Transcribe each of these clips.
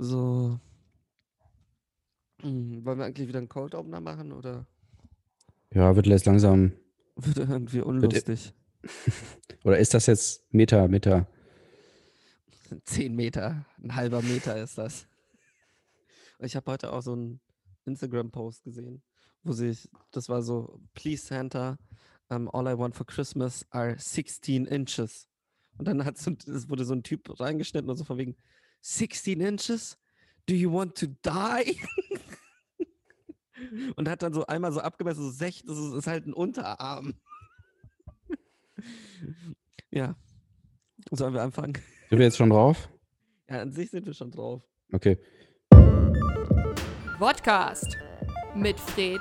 So. Hm, wollen wir eigentlich wieder einen Cold Opener machen oder Ja, wird jetzt langsam. wird irgendwie unlustig? Oder ist das jetzt Meta, Meta? Zehn Meter, ein halber Meter ist das. Ich habe heute auch so einen Instagram-Post gesehen, wo sich, das war so, Please Santa, um, all I want for Christmas are 16 inches. Und dann hat so, es wurde so ein Typ reingeschnitten und so von wegen, 16 inches? Do you want to die? und hat dann so einmal so abgemessen, so 6, das ist, ist halt ein Unterarm. ja. Sollen wir anfangen? Sind wir jetzt schon drauf? Ja, an sich sind wir schon drauf. Okay. Podcast mit Fred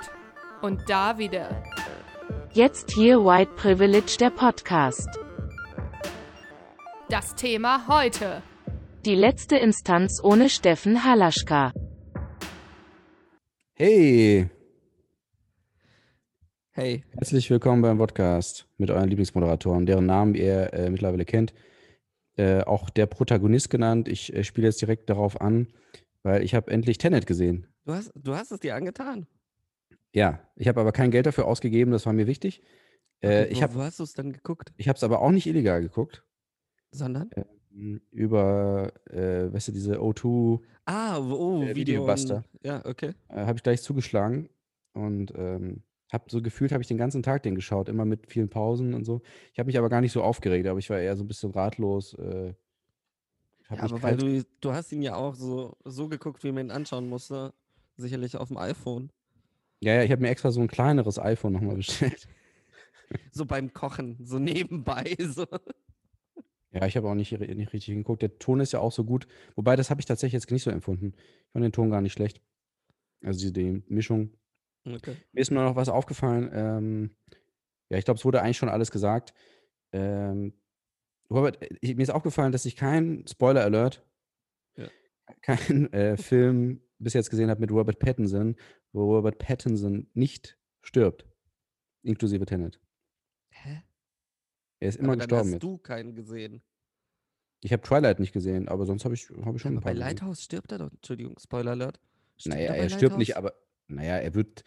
und Davide. Jetzt hier White Privilege der Podcast. Das Thema heute. Die letzte Instanz ohne Steffen Halaschka. Hey, Hey, herzlich willkommen beim Podcast mit euren Lieblingsmoderatoren, deren Namen ihr äh, mittlerweile kennt. Äh, auch der Protagonist genannt. Ich äh, spiele jetzt direkt darauf an, weil ich habe endlich Tenet gesehen. du hast, du hast es dir angetan. Ja, ich habe aber kein Geld dafür ausgegeben, das war mir wichtig. Äh, Okay, ich wo, habe wo hast du es dann geguckt? ich es aber auch nicht illegal geguckt. Sondern? Über, äh, weißt du, diese O2 Ah, oh, Äh, Video. Videobuster. Ja, okay. äh, habe ich gleich zugeschlagen und ähm, habe so gefühlt, habe ich den ganzen Tag den geschaut, immer mit vielen Pausen und so. Ich habe mich aber gar nicht so aufgeregt, aber ich war eher so ein bisschen ratlos. Äh, Ja, aber weil du, du hast ihn ja auch so, so geguckt, wie man ihn anschauen musste. Sicherlich auf dem iPhone. ja, ja, ich habe mir extra so ein kleineres iPhone nochmal bestellt. So beim Kochen, so nebenbei. So. Ja, ich habe auch nicht, nicht richtig geguckt. Der Ton ist ja auch so gut. Wobei, das habe ich tatsächlich jetzt nicht so empfunden. Ich fand den Ton gar nicht schlecht. Also die, die Mischung. Okay. Mir ist nur noch was aufgefallen. Ähm, ja, ich glaube, es wurde eigentlich schon alles gesagt. Ähm, Robert, äh, ich, mir ist aufgefallen, dass ich keinen Spoiler-Alert, Ja. keinen äh, Film bis jetzt gesehen habe mit Robert Pattinson, wo Robert Pattinson nicht stirbt. Inklusive Tenet. Hä? Er ist immer aber dann gestorben hast jetzt. du keinen gesehen. Ich habe Twilight nicht gesehen, aber sonst habe ich, hab ich schon Aber ein paar bei gesehen. Lighthouse stirbt er doch. Entschuldigung, Spoiler Alert. Stirbt Naja, bei er stirbt nicht, aber naja, er wird,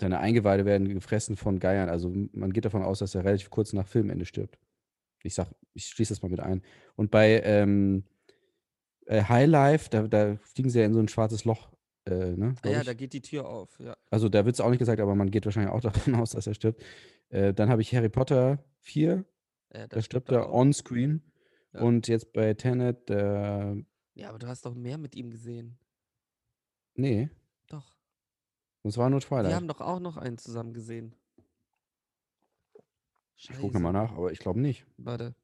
seine Eingeweide werden gefressen von Geiern. Also man geht davon aus, dass er relativ kurz nach Filmende stirbt. Ich sag, ich schließe das mal mit ein. Und bei ähm, äh, High Life, da, da fliegen sie ja in so ein schwarzes Loch. Äh, ne, Ah ja, ich. da geht die Tür auf. Ja. Also da wird es auch nicht gesagt, aber man geht wahrscheinlich auch davon aus, dass er stirbt. Äh, dann habe ich Harry Potter 4, Ja, da stirbt er on-screen. Ja. Und jetzt bei Tenet, äh, Ja, aber du hast doch mehr mit ihm gesehen. nee, Doch. das war nur Wir Twilight. haben doch auch noch einen zusammen gesehen. Ich gucke nochmal nach, aber ich glaube nicht. Warte.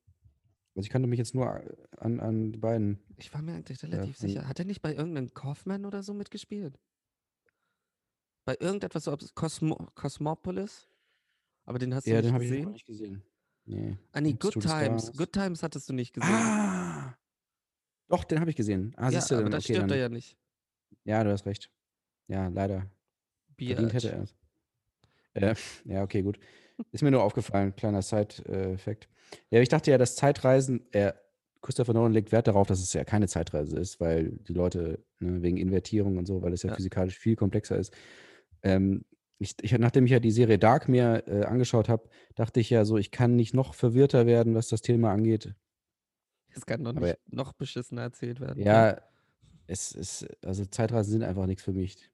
Also ich kannte mich jetzt nur an, an die beiden. Ich war mir eigentlich relativ von- sicher. Hat er nicht bei irgendeinem Kaufmann oder so mitgespielt? Bei irgendetwas so ob- Cosmo Cosmopolis? Aber den hast du Ja, nicht den habe ich noch gesehen? nicht gesehen. Nee. ah, nee, Good Times. Good Times hattest du nicht gesehen. Ah! Doch, den habe ich gesehen. Ah, ja, siehst du, aber dann, da okay, stirbt dann, er ja nicht. ja, du hast recht. Ja, leider. Verdient hätte er es. Äh, ja, okay, gut. Ist mir nur aufgefallen, kleiner Side-Effekt. Ja, ich dachte ja, dass Zeitreisen, äh, Christopher Nolan legt Wert darauf, dass es ja keine Zeitreise ist, weil die Leute ne, wegen Invertierung und so, weil es ja, Ja. physikalisch viel komplexer ist. Ähm, ich, ich, nachdem ich ja die Serie Dark mir äh, angeschaut habe, dachte ich ja so, ich kann nicht noch verwirrter werden, was das Thema angeht. Das kann doch Aber- nicht noch beschissener erzählt werden. Ja, es ist, also Zeitreisen sind einfach nichts für mich.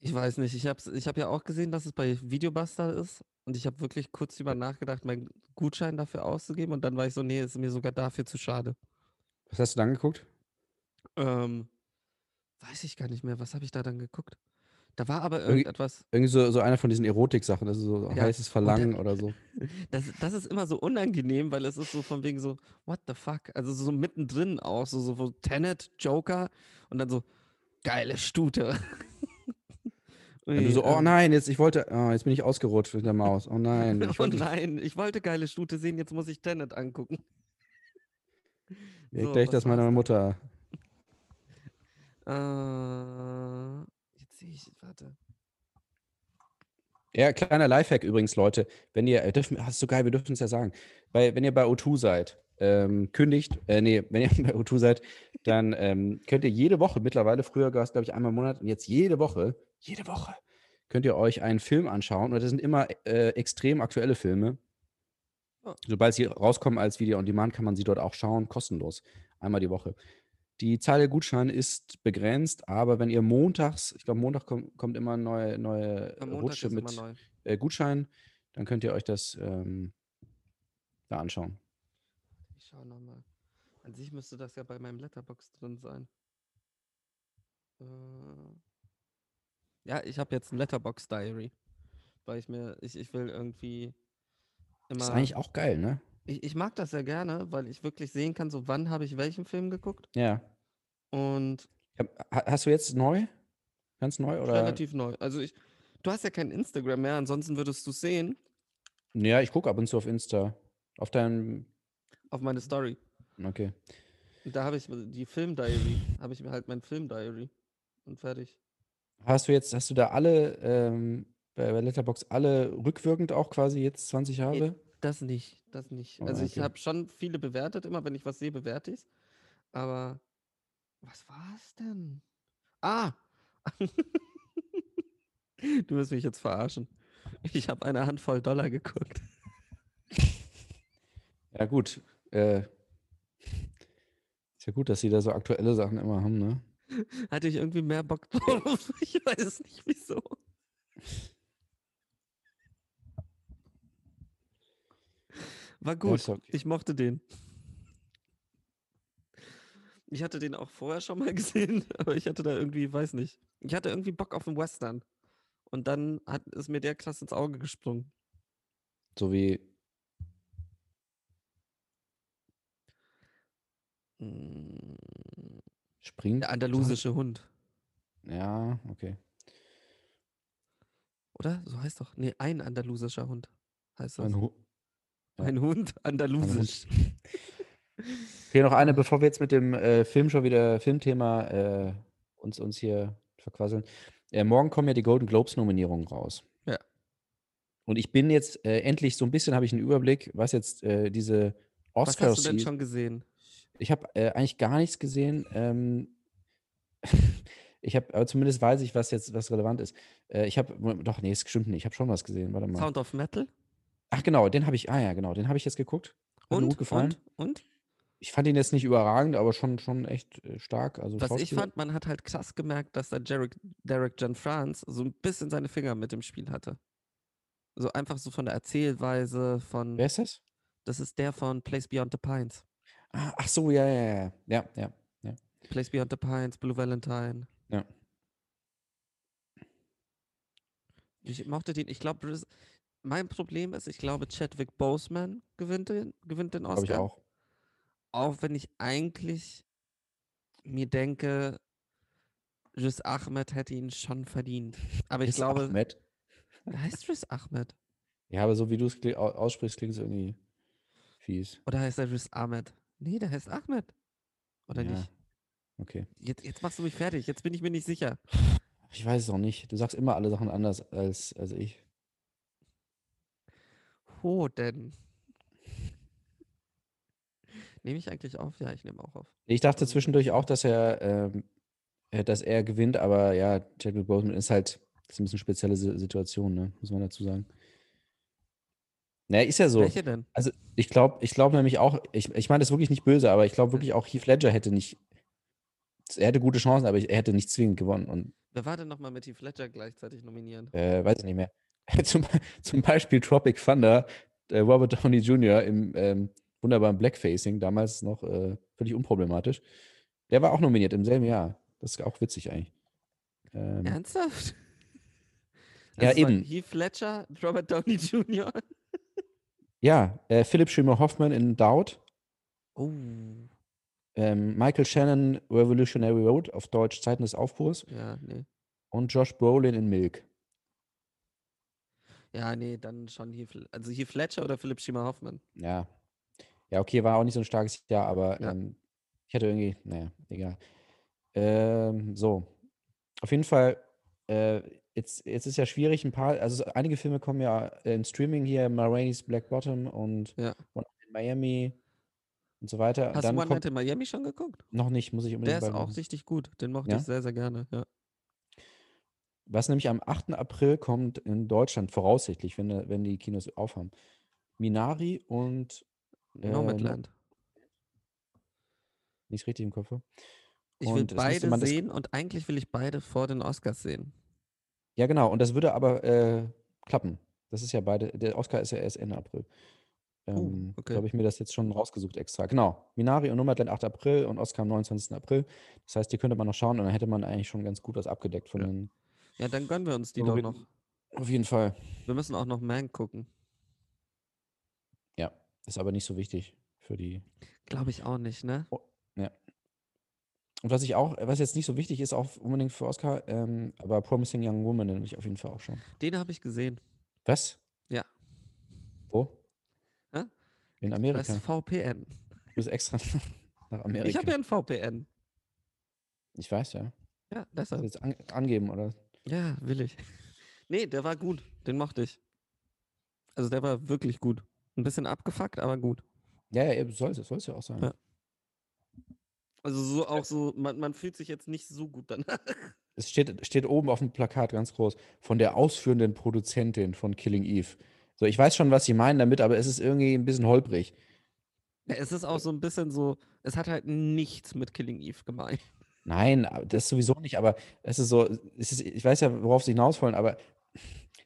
Ich weiß nicht. Ich habe ich hab ja auch gesehen, dass es bei Videobuster ist. Und ich habe wirklich kurz drüber nachgedacht, meinen Gutschein dafür auszugeben. Und dann war ich so, nee, ist mir sogar dafür zu schade. Was hast du dann geguckt? Ähm, weiß ich gar nicht mehr. Was habe ich da dann geguckt? Da war aber irgendetwas. Irgendwie so, so einer von diesen Erotik-Sachen, das ist so Ja, heißes und Verlangen der- oder so. Das, das ist immer so unangenehm, weil es ist so von wegen so, what the fuck? Also so mittendrin auch, so, so Tenet, Joker und dann so, geile Stute. Wenn du so, oh ähm, nein, jetzt, ich wollte, oh, jetzt bin ich ausgerutscht mit der Maus. Oh nein. Ich oh wollte nein, ich wollte geile Stute sehen, jetzt muss ich Tenet angucken. ja, So, gleich das meiner Mutter. Äh, sehe ich, warte. Ja, kleiner Lifehack übrigens, Leute. Wenn ihr, äh, dürfen, das ist so geil, wir dürfen es ja sagen. Weil, wenn ihr bei O2 seid ähm, kündigt, äh, nee, wenn ihr bei O2 seid, dann ähm, könnt ihr jede Woche mittlerweile, früher gab es, glaube ich, einmal im Monat und jetzt jede Woche, jede Woche, könnt ihr euch einen Film anschauen. Und das sind immer äh, extrem aktuelle Filme. Oh. Sobald sie rauskommen als Video on Demand, kann man sie dort auch schauen, kostenlos. Einmal die Woche. Die Zahl der Gutscheine ist begrenzt, aber wenn ihr montags, ich glaube, Montag kommt, kommt immer eine neue, neue Rutsche mit neu. äh, Gutschein, dann könnt ihr euch das ähm, da anschauen. Ich schau nochmal. An sich müsste das ja bei meinem Letterbox drin sein. Äh, ja, ich habe jetzt ein Letterbox Diary. Weil ich mir, ich, ich will irgendwie Das immer. ist eigentlich auch geil, ne? Ich, ich mag das sehr gerne, weil ich wirklich sehen kann, so wann habe ich welchen Film geguckt. Ja. Und ha- Hast du jetzt neu? Ganz neu? Oder? relativ neu. Also ich, du hast ja kein Instagram mehr, ansonsten würdest du sehen Ja, ich gucke ab und zu auf Insta. Auf deinem. auf meine Story. Okay. Da habe ich die Film-Diary, habe ich mir halt mein Film-Diary. Und fertig. Hast du jetzt, hast du da alle ähm, bei, bei Letterbox alle rückwirkend auch quasi jetzt 20 Jahre? Das nicht, das nicht. Oh, Also ich okay. habe schon viele bewertet, immer wenn ich was sehe, bewerte ich Aber was war's denn? Ah! du wirst mich jetzt verarschen. Ich habe eine Handvoll Dollar geguckt. Ja, gut. Äh, ist ja gut, dass sie da so aktuelle Sachen immer haben, ne? Hatte ich irgendwie mehr Bock drauf? Ich weiß nicht wieso. War gut. okay. Ich mochte den. Ich hatte den auch vorher schon mal gesehen, aber ich hatte da irgendwie, weiß nicht. Ich hatte irgendwie Bock auf einen Western. Und dann hat, ist mir der klasse ins Auge gesprungen. So wie. Mm, Springt. Der andalusische Hund. Ja, okay. Oder? So heißt doch. Nee, ein andalusischer Hund heißt das. Ein Hu ja. Ein Hund, andalusisch. Okay, noch eine, bevor wir jetzt mit dem äh, Film schon wieder, Filmthema äh, uns, uns hier verquasseln. Äh, morgen kommen ja die Golden Globes-Nominierungen raus. Ja. Und ich bin jetzt äh, endlich so ein bisschen, habe ich einen Überblick, was jetzt äh, diese Was Oscars hast du denn schon gesehen? Ich habe äh, eigentlich gar nichts gesehen. Ähm, ich habe, aber zumindest weiß ich, was jetzt was relevant ist. Ich habe, doch, nee, es stimmt nicht. Ich habe schon was gesehen. Warte mal. Sound of Metal? Ach genau, den habe ich, ah ja, genau, den habe ich jetzt geguckt. Hat mir Und? gut gefallen. Und? Und? Ich fand ihn jetzt nicht überragend, aber schon, schon echt äh, stark. Also Was ich fand, man hat halt krass gemerkt, dass der Derek, Derek John France so ein bisschen seine Finger mit dem Spiel hatte. So einfach so von der Erzählweise, von. Wer ist das? Das ist der von Place Beyond the Pines. Ah, ach so, ja, ja, ja. Ja, ja. ja. Place Beyond the Pines, Blue Valentine. Ja. Ich mochte den, ich glaube, mein Problem ist, ich glaube, Chadwick Boseman gewinnt den, gewinnt den Glaube ich Oscar. auch. Auch wenn ich eigentlich mir denke, Riz Ahmed hätte ihn schon verdient. Aber ich Ist glaube, Ahmed. heißt Riz Ahmed. Ja, aber so wie du es aussprichst, klingt es irgendwie fies. Oder heißt er Riz Ahmed? Nee, der heißt Ahmed. Oder Ja. nicht? Okay. Jetzt, jetzt machst du mich fertig. Jetzt bin ich mir nicht sicher. Ich weiß es auch nicht. Du sagst immer alle Sachen anders als, als ich. Wo denn? Nehme ich eigentlich auf? Ja, ich nehme auch auf. Ich dachte zwischendurch auch, dass er, ähm, äh, dass er gewinnt, aber ja, Chadwick Boseman ist halt das ist ein bisschen spezielle Si- Situation, ne? muss man dazu sagen. Naja, ist ja so. Welche denn? Also ich glaube, ich glaube nämlich auch, ich, ich meine das wirklich nicht böse, aber ich glaube wirklich auch Heath Ledger hätte nicht, er hätte gute Chancen, aber er hätte nicht zwingend gewonnen und Wer war denn nochmal mit Heath Ledger gleichzeitig nominieren? äh, weiß ich nicht mehr. zum, zum Beispiel Tropic Thunder, äh, Robert Downey Jr. im ähm, wunderbaren Blackfacing, damals noch äh, völlig unproblematisch. Der war auch nominiert im selben Jahr. Das ist auch witzig eigentlich. Ähm, Ernsthaft? Ja, Also eben. Heath Ledger, Robert Downey Jr. ja, äh, Philipp Schirmer Hoffman in Doubt, Oh, ähm, Michael Shannon Revolutionary Road, auf Deutsch Zeiten des Aufbruchs ja, nee. und Josh Brolin in Milk. Ja, nee, dann schon Le- also Heath Ledger oder Philipp Schiemer Hoffmann. Ja. Ja, okay, war auch nicht so ein starkes Jahr, aber Ja. ähm, ich hatte irgendwie, naja, egal. Ähm, so. Auf jeden Fall, äh, jetzt, jetzt ist ja schwierig, ein paar, also so einige Filme kommen ja im Streaming hier, Ma Rainey's Black Bottom und Ja. One in Miami. und so weiter. Hast dann du One Night in Miami schon geguckt? noch nicht, muss ich unbedingt Der ist auch richtig gut. Den mochte Ja? ich sehr, sehr gerne. Ja. Was nämlich am 8. April kommt in Deutschland, voraussichtlich, wenn, wenn die Kinos aufhaben. Minari und Äh, Nomadland. nicht richtig im Kopf. Ich will beide sehen und eigentlich will ich beide vor den Oscars sehen. Ja, genau. Und das würde aber äh, klappen. Das ist ja beide. Der Oscar ist ja erst Ende April. Ähm, Oh, okay. So habe ich mir das jetzt schon rausgesucht extra. Genau. Minari und Nomadland 8. April und Oscar am 29. April. Das heißt, die könnte man noch schauen und dann hätte man eigentlich schon ganz gut was abgedeckt von Ja. den. Ja, dann gönnen wir uns die doch Favoriten. noch. Auf jeden Fall. Wir müssen auch noch Man gucken. Ja. Ist aber nicht so wichtig für die. Glaube ich auch nicht, ne? Und was ich auch, was jetzt nicht so wichtig ist, auch unbedingt für Oscar, ähm, aber Promising Young Woman, den will ich auf jeden Fall auch schon. Den habe ich gesehen. Was? Ja. Wo? Hä? In Das Amerika. ist VPN. Du bist extra nach Amerika. Ich habe ja ein VPN. Ich weiß, ja. Ja, deshalb. jetzt an, angeben, oder? Ja, will ich. Nee, der war gut. Den mochte ich. Also der war wirklich gut. Ein bisschen abgefuckt, aber gut. Ja, ja, soll es ja auch sein. Ja. Also so auch so, man, man fühlt sich jetzt nicht so gut danach. Es steht, steht oben auf dem Plakat ganz groß von der ausführenden Produzentin von Killing Eve. So, ich weiß schon, was sie meinen damit, aber es ist irgendwie ein bisschen holprig. Ja, es ist auch so ein bisschen so, es hat halt nichts mit Killing Eve gemeint. Nein, das sowieso nicht, aber es ist so, es ist, ich weiß ja, worauf sie hinaus wollen, aber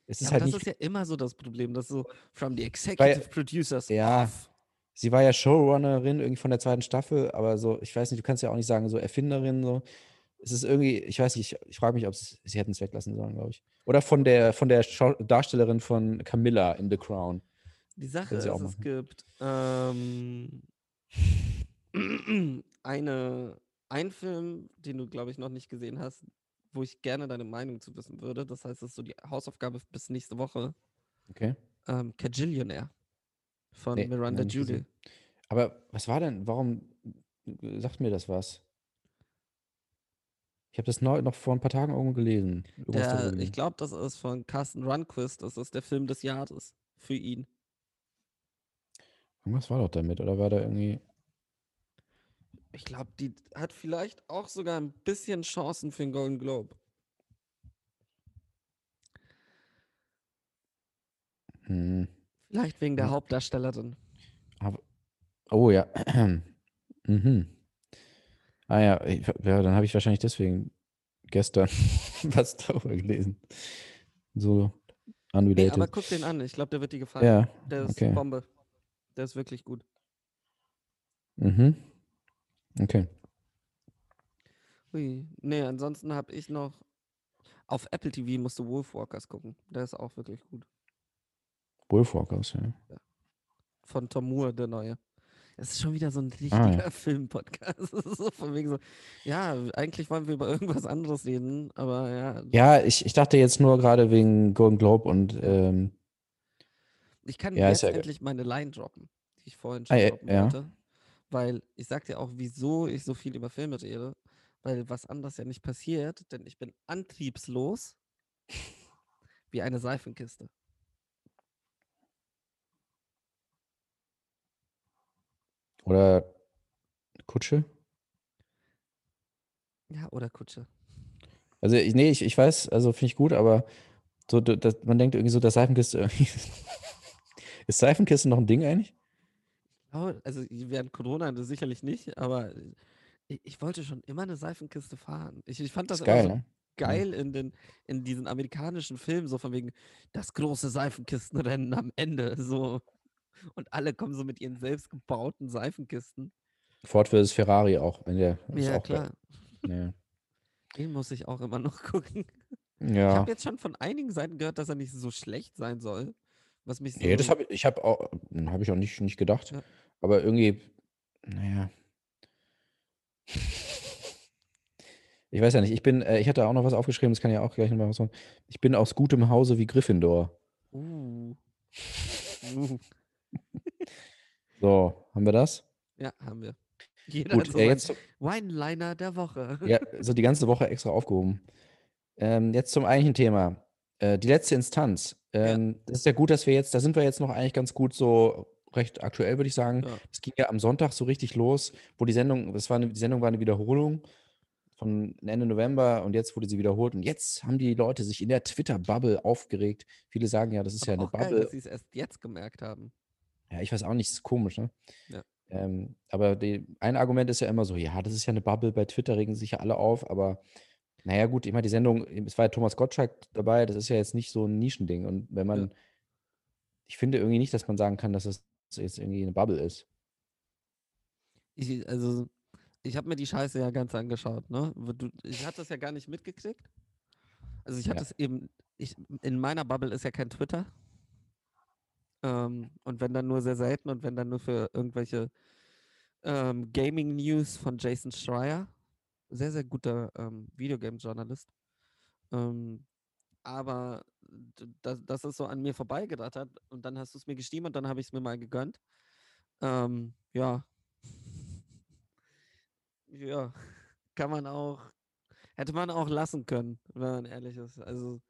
es ist aber halt das nicht. ist ja immer so das Problem, dass so from the executive producers ja, off. Sie war ja Showrunnerin irgendwie von der zweiten Staffel, aber so, ich weiß nicht, du kannst ja auch nicht sagen, so Erfinderin, so. Es ist irgendwie, ich weiß nicht, ich, ich frage mich, ob sie hätten es weglassen sollen, glaube ich. Oder von der, von der Schau Darstellerin von Camilla in The Crown. Die Sache ist, es gibt ähm, eine, einen Film, den du, glaube ich, noch nicht gesehen hast, wo ich gerne deine Meinung zu wissen würde. Das heißt, das ist so die Hausaufgabe bis nächste Woche. Okay. Ähm, Cajillionaire von Nee, Miranda Judy. Aber was war denn, warum äh, sagt mir das was? Ich habe das neu, noch vor ein paar Tagen irgendwo gelesen. Der, ich glaube, das ist von Carsten Runquist. Das ist der Film des Jahres für ihn. Irgendwas war doch damit, oder war da irgendwie. Ich glaube, die hat vielleicht auch sogar ein bisschen Chancen für den Golden Globe. Hm, Vielleicht wegen der Ja. Hauptdarstellerin. aber, oh ja. mhm. Ah ja, ich, ja dann habe ich wahrscheinlich deswegen gestern was darüber gelesen. So Nee, unrelated. aber guck den an. Ich glaube, der wird dir gefallen. ja, Der ist okay. Bombe. Der ist wirklich gut. mhm. Okay. Hui. Nee, ansonsten habe ich noch. Auf Apple TV musst du Wolfwalkers gucken. Der ist auch wirklich gut. Wolfwalkers, ja. Von Tom Moore, der neue. Es ist schon wieder so ein Ah, richtiger ja. Filmpodcast. So von wegen so. Ja, eigentlich wollen wir über irgendwas anderes reden, aber ja. Ja, ich, ich dachte jetzt nur gerade wegen Golden Globe und ähm, Ich kann Ja, jetzt ja endlich meine Line droppen, die ich vorhin Ah, schon ja, droppen ja. wollte. Weil ich sag dir auch, wieso ich so viel über Filme rede. Weil was anderes ja nicht passiert, denn ich bin antriebslos wie eine Seifenkiste. oder Kutsche. Ja, oder Kutsche. Also, ich, nee, ich, ich weiß, also finde ich gut, aber so, das, man denkt irgendwie so, dass Seifenkiste irgendwie. Ist Seifenkiste noch ein Ding eigentlich? Also während Corona das sicherlich nicht, aber ich, ich wollte schon immer eine Seifenkiste fahren. Ich, ich fand das immer geil, so ne? geil in, den, in diesen amerikanischen Filmen, so von wegen das große Seifenkistenrennen am Ende. So. Und alle kommen so mit ihren selbstgebauten Seifenkisten. Ford vs. Ferrari auch. In der, Ja, auch klar. Ja. Den muss ich auch immer noch gucken. Ich ja. habe jetzt schon von einigen Seiten gehört, dass er nicht so schlecht sein soll. Was mich so. Nee, das habe ich, ich habe auch, habe ich auch nicht, nicht gedacht. Ja. Aber irgendwie, naja. Ich weiß ja nicht, ich bin, äh, ich hatte auch noch was aufgeschrieben, das kann ich auch gleich nochmal was sagen. Ich bin aus gutem Hause wie Gryffindor. Uh. uh. So, haben wir das? Ja, haben wir. Jeder Gut, hat so äh, jetzt, Wine-Liner der Woche. ja, so die ganze Woche extra aufgehoben. Ähm, jetzt zum eigentlichen Thema. Äh, die letzte Instanz. Ähm, Das ist ja gut, dass wir jetzt, da sind wir jetzt noch eigentlich ganz gut so recht aktuell, würde ich sagen. Ja. Es ging ja am Sonntag so richtig los, wo die Sendung, das war eine, die Sendung war eine Wiederholung von Ende November und jetzt wurde sie wiederholt. Und jetzt haben die Leute sich in der Twitter-Bubble aufgeregt. Viele sagen ja, das ist ja Aber eine auch geil, Bubble. dass sie es erst jetzt gemerkt haben. Ja, ich weiß auch nicht, ist komisch, ne? Ja. Ähm, aber die, ein Argument ist ja immer so, ja, das ist ja eine Bubble, bei Twitter regen sich ja alle auf, aber naja, gut, ich meine, die Sendung, es war ja Thomas Gottschalk dabei, das ist ja jetzt nicht so ein Nischending. Und wenn man, ich finde irgendwie nicht, dass man sagen kann, dass das jetzt irgendwie eine Bubble ist. Ich, also, ich habe mir die Scheiße ja ganz angeschaut, ne? Du, ich hatte das ja gar nicht mitgekriegt. Also ich hatte Ja. es eben, ich, in meiner Bubble ist ja kein Twitter. Ähm, und wenn dann nur sehr selten und wenn dann nur für irgendwelche ähm, Gaming-News von Jason Schreier. Sehr, sehr guter ähm, Videogame-Journalist. Ähm, aber d- das, das ist so an mir vorbeigerattert und dann hast du es mir geschrieben und dann habe ich es mir mal gegönnt. Ähm, ja. Ja, kann man auch, hätte man auch lassen können, wenn man ehrlich ist. Also,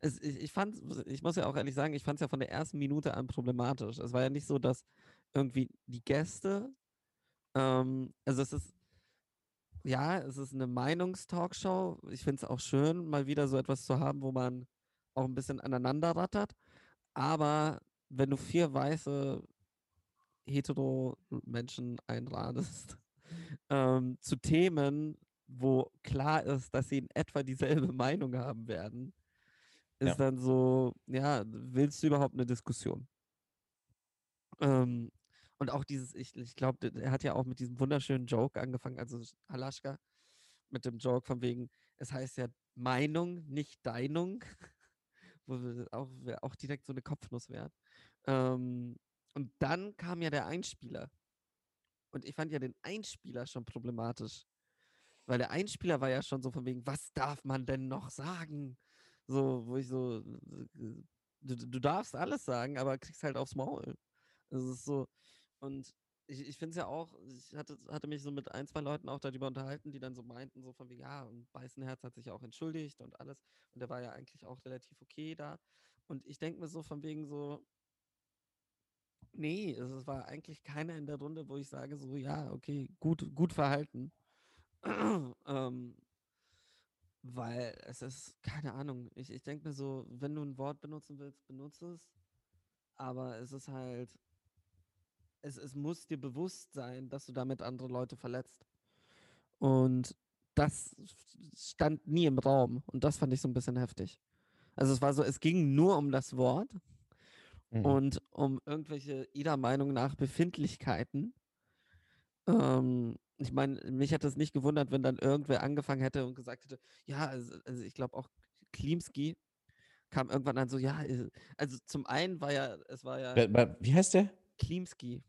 es, ich, ich fand, ich muss ja auch ehrlich sagen, ich fand es ja von der ersten Minute an problematisch. Es war ja nicht so, dass irgendwie die Gäste, ähm, also es ist, ja, es ist eine Meinungstalkshow. Ich finde es auch schön, mal wieder so etwas zu haben, wo man auch ein bisschen aneinander rattert. Aber wenn du vier weiße hetero Menschen einladest, ähm, zu Themen, wo klar ist, dass sie in etwa dieselbe Meinung haben werden, ist Ja. dann so, ja, willst du überhaupt eine Diskussion? Ähm, und auch dieses, ich, ich glaube, er hat ja auch mit diesem wunderschönen Joke angefangen, also Halaschka, mit dem Joke von wegen, es heißt ja Meinung, nicht Deinung, wo auch, auch direkt so eine Kopfnuss wäre. Ähm, und dann kam ja der Einspieler. Und ich fand ja den Einspieler schon problematisch. Weil der Einspieler war ja schon so von wegen, was darf man denn noch sagen? So, wo ich so, äh, du, du darfst alles sagen, aber kriegst halt aufs Maul. Das ist so. Und ich, ich finde es ja auch, ich hatte, hatte mich so mit ein, zwei Leuten auch darüber unterhalten, die dann so meinten, so von wegen, ja, und Beißenherz hat sich auch entschuldigt und alles. Und der war ja eigentlich auch relativ okay da. Und ich denke mir so von wegen so, nee, es war eigentlich keiner in der Runde, wo ich sage, so, ja, okay, gut, gut verhalten. ähm, weil es ist, keine Ahnung, ich, ich denke mir so, wenn du ein Wort benutzen willst, benutze es. Aber es ist halt, es, es muss dir bewusst sein, dass du damit andere Leute verletzt. Und das stand nie im Raum. Und das fand ich so ein bisschen heftig. Also es war so, es ging nur um das Wort Mhm. und um irgendwelche ihrer Meinung nach Befindlichkeiten. Ähm, ich meine, mich hätte es nicht gewundert, wenn dann irgendwer angefangen hätte und gesagt hätte, ja, also, also ich glaube auch Klimski kam irgendwann dann so, ja, äh, also zum einen war ja, es war ja Wie heißt der? Klimski.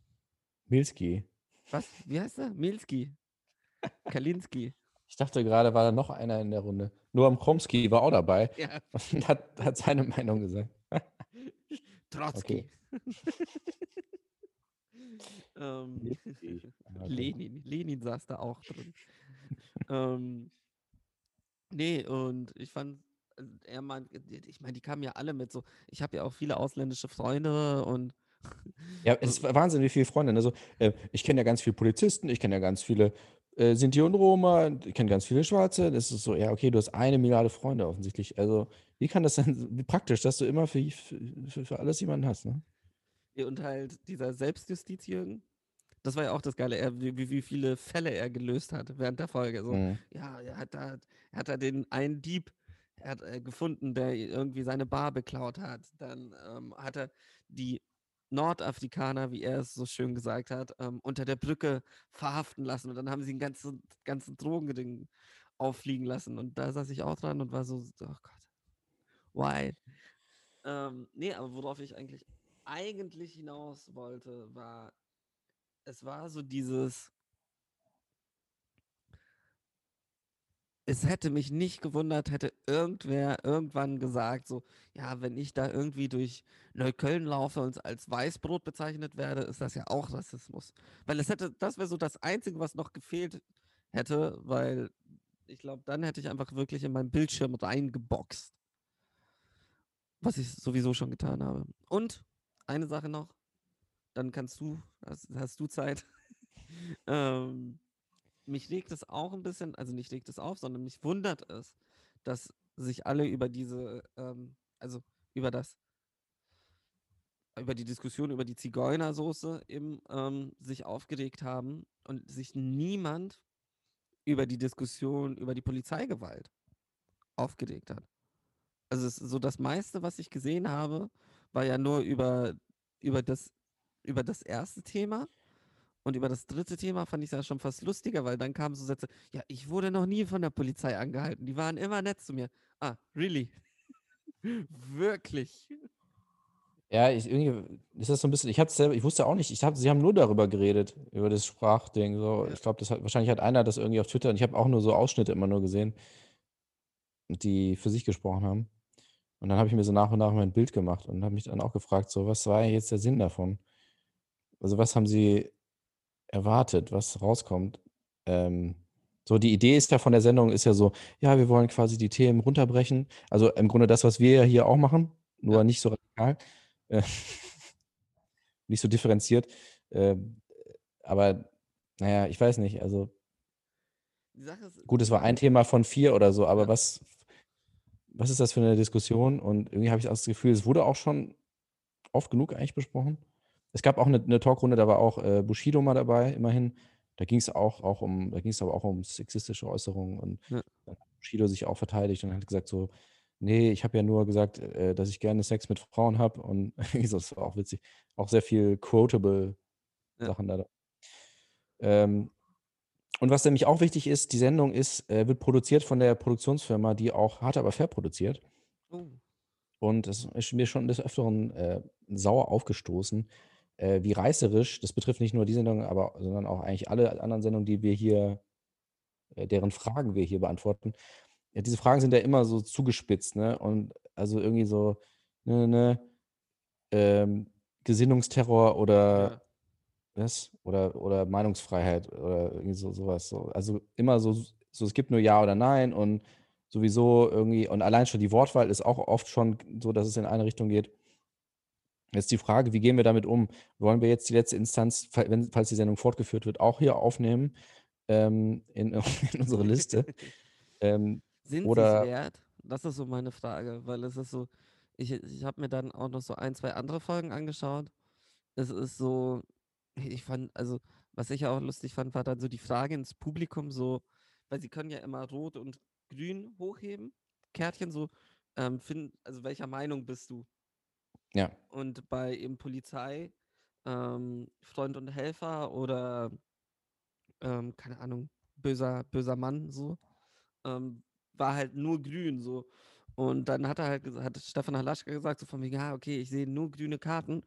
Milski. Was? Wie heißt er? Milski. Kalinski. Ich dachte gerade, war da noch einer in der Runde. Noam Chomsky war auch dabei Ja, und hat, hat seine Meinung gesagt. Trotzki. ähm. Lenin. Lenin saß da auch drin. ähm, nee, und ich fand, äh, er meint, ich meine, die kamen ja alle mit so, ich habe ja auch viele ausländische Freunde und Ja, es ist Wahnsinn, wie viele Freunde. Also, äh, ich kenne ja ganz viele Polizisten, ich kenne ja ganz viele äh, Sinti und Roma, ich kenne ganz viele Schwarze. Das ist so, ja, okay, du hast eine Milliarde Freunde offensichtlich. Also, wie kann das denn, wie praktisch, dass du immer für, für, für alles jemanden hast, ne? Ja, Und halt dieser Selbstjustiz-Jürgen, das war ja auch das Geile, er, wie, wie wie viele Fälle er gelöst hat während der Folge. So, Mhm. ja, er hat da, er hat da den einen Dieb er hat, äh, gefunden, der irgendwie seine Bar beklaut hat. Dann ähm, hat er die Nordafrikaner, wie er es so schön gesagt hat, ähm, unter der Brücke verhaften lassen. Und dann haben sie den ganzen, ganzen Drogending auffliegen lassen. Und da saß ich auch dran und war so, oh Gott, why? Ähm, nee, aber worauf ich eigentlich eigentlich hinaus wollte, war, es war so dieses, es hätte mich nicht gewundert, hätte irgendwer irgendwann gesagt, so, ja, wenn ich da irgendwie durch Neukölln laufe und als Weißbrot bezeichnet werde, ist das ja auch Rassismus. Weil es hätte, das wäre so das Einzige, was noch gefehlt hätte, weil ich glaube, dann hätte ich einfach wirklich in meinen Bildschirm reingeboxt. Was ich sowieso schon getan habe. Und eine Sache noch, dann kannst du, hast, hast du Zeit. ähm, mich regt es auch ein bisschen, also nicht regt es auf, sondern mich wundert es, dass sich alle über diese, ähm, also über das, über die Diskussion über die Zigeunersoße eben ähm, sich aufgeregt haben und sich niemand über die Diskussion über die Polizeigewalt aufgeregt hat. Also so das meiste, was ich gesehen habe, war ja nur über, über, das, über das erste Thema. Und über das dritte Thema fand ich es ja schon fast lustiger, weil dann kamen so Sätze, ja, ich wurde noch nie von der Polizei angehalten. Die waren immer nett zu mir. Ah, really? Wirklich? Ja, ich, irgendwie ist das so ein bisschen, ich hab's selber, ich wusste auch nicht, ich hab, sie haben nur darüber geredet, über das Sprachding. So. Ja. Ich glaube, das hat, wahrscheinlich hat einer das irgendwie auf Twitter und ich habe auch nur so Ausschnitte immer nur gesehen, die für sich gesprochen haben. Und dann habe ich mir so nach und nach mein Bild gemacht und habe mich dann auch gefragt, so, was war jetzt der Sinn davon? Also, was haben sie erwartet, was rauskommt? Ähm, so, die Idee ist ja von der Sendung, ist ja so, ja, wir wollen quasi die Themen runterbrechen. Also im Grunde das, was wir ja hier auch machen, nur Ja. nicht so radikal. Äh, nicht so differenziert. Ähm, aber naja, ich weiß nicht. Also gut, es war ein Thema von vier oder so, aber Ja. was, was ist das für eine Diskussion? Und irgendwie habe ich auch das Gefühl, es wurde auch schon oft genug eigentlich besprochen. Es gab auch eine, eine Talkrunde, da war auch äh, Bushido mal dabei, immerhin. Da ging es auch, auch um, da ging es aber auch um sexistische Äußerungen und Ja. dann hat Bushido sich auch verteidigt und hat gesagt so, nee, ich habe ja nur gesagt, äh, dass ich gerne Sex mit Frauen habe und das war auch witzig. Auch sehr viel quotable Ja. Sachen da. Ähm, und was nämlich auch wichtig ist, die Sendung ist, äh, wird produziert von der Produktionsfirma, die auch hart aber fair produziert. oh, Und es ist mir schon des Öfteren äh, sauer aufgestoßen, äh, wie reißerisch, das betrifft nicht nur die Sendung, aber sondern auch eigentlich alle anderen Sendungen, die wir hier, äh, deren Fragen wir hier beantworten. Ja, diese Fragen sind ja immer so zugespitzt, ne? Und also irgendwie so, ne, ne, ähm, Gesinnungsterror oder ja. was? Oder, oder Meinungsfreiheit oder irgendwie so sowas. So. Also immer so, so, es gibt nur Ja oder Nein und sowieso irgendwie, und allein schon die Wortwahl ist auch oft schon so, dass es in eine Richtung geht. Jetzt die Frage, wie gehen wir damit um? Wollen wir jetzt die letzte Instanz, falls die Sendung fortgeführt wird, auch hier aufnehmen ähm, in, in unsere Liste? Ähm, Sind Oder- sie es wert? Das ist so meine Frage, weil es ist so, ich, ich habe mir dann auch noch so ein, zwei andere Folgen angeschaut. Es ist so, ich fand, also, was ich auch lustig fand, war dann so die Frage ins Publikum, so, weil sie können ja immer rot und grün hochheben, Kärtchen so, ähm, find, also welcher Meinung bist du? Ja, Und bei eben Polizei, ähm, Freund und Helfer oder, ähm, keine Ahnung, böser, böser Mann, so, ähm, war halt nur grün, so. Und dann hat er halt, hat Stefan Halaschka gesagt, so von mir, ja, okay, ich sehe nur grüne Karten.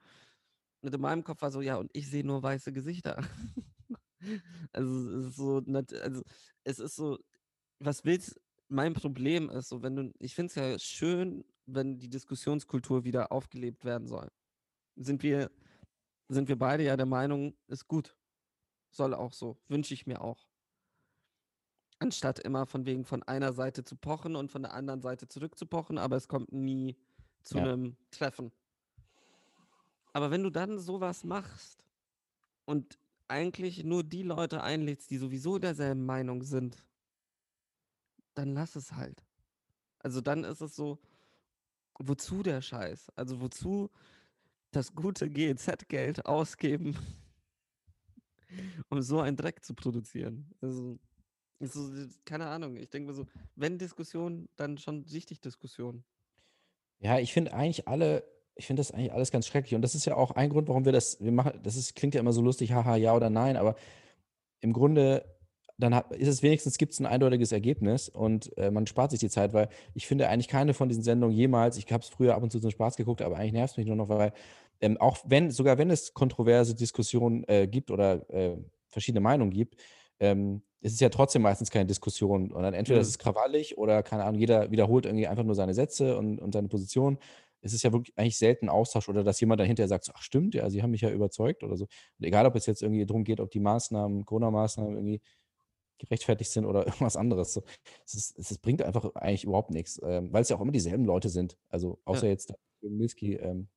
Und in meinem Kopf war so, ja, und ich sehe nur weiße Gesichter. also, es ist so, also, es ist so, was willst, mein Problem ist so, wenn du, ich finde es ja schön, wenn die Diskussionskultur wieder aufgelebt werden soll. Sind wir, sind wir beide ja der Meinung, ist gut. Soll auch so. Wünsche ich mir auch. Anstatt immer von wegen von einer Seite zu pochen und von der anderen Seite zurückzupochen, aber es kommt nie zu Ja. einem Treffen. Aber wenn du dann sowas machst und eigentlich nur die Leute einlädst, die sowieso derselben Meinung sind, dann lass es halt. Also dann ist es so, wozu der Scheiß? Also wozu das gute GEZ-Geld ausgeben, um so einen Dreck zu produzieren? Also, ist so, keine Ahnung, ich denke mir so, wenn Diskussion, dann schon richtig Diskussion. Ja, ich finde eigentlich alle, ich finde das eigentlich alles ganz schrecklich. Und das ist ja auch ein Grund, warum wir das, wir machen, das ist, klingt ja immer so lustig, haha, ja oder nein, aber im Grunde, dann ist es wenigstens, gibt es ein eindeutiges Ergebnis und äh, man spart sich die Zeit, weil ich finde eigentlich keine von diesen Sendungen jemals, ich habe es früher ab und zu zum Spaß geguckt, aber eigentlich nervt es mich nur noch, weil ähm, auch wenn, sogar wenn es kontroverse Diskussionen äh, gibt oder äh, verschiedene Meinungen gibt, ähm, es ist ja trotzdem meistens keine Diskussion. Und dann entweder Mhm. ist es krawallig oder, keine Ahnung, jeder wiederholt irgendwie einfach nur seine Sätze und, und seine Position. Es ist ja wirklich eigentlich selten Austausch oder dass jemand dann hinterher sagt, so, ach stimmt, ja, sie haben mich ja überzeugt oder so. Und egal, ob es jetzt irgendwie darum geht, ob die Maßnahmen, Corona-Maßnahmen irgendwie gerechtfertigt sind oder irgendwas anderes. So, es, ist, es, bringt einfach eigentlich überhaupt nichts, ähm, weil es ja auch immer dieselben Leute sind. Also außer jetzt der Milski. Ähm,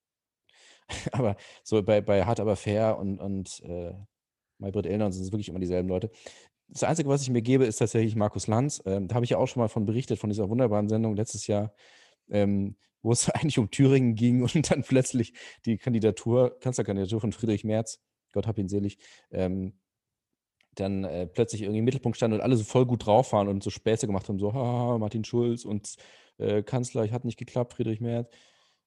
aber so bei, bei Hart aber fair und, und äh, Maybrit Illner sind es wirklich immer dieselben Leute. Das Einzige, was ich mir gebe, ist tatsächlich Markus Lanz. Ähm, da habe ich ja auch schon mal von berichtet, von dieser wunderbaren Sendung letztes Jahr, ähm, wo es eigentlich um Thüringen ging und dann plötzlich die Kandidatur, Kanzlerkandidatur von Friedrich Merz, Gott hab ihn selig, ähm, dann äh, plötzlich irgendwie im Mittelpunkt stand und alle so voll gut drauf waren und so Späße gemacht haben, so, haha, Martin Schulz und äh, Kanzler, hat nicht geklappt, Friedrich Merz.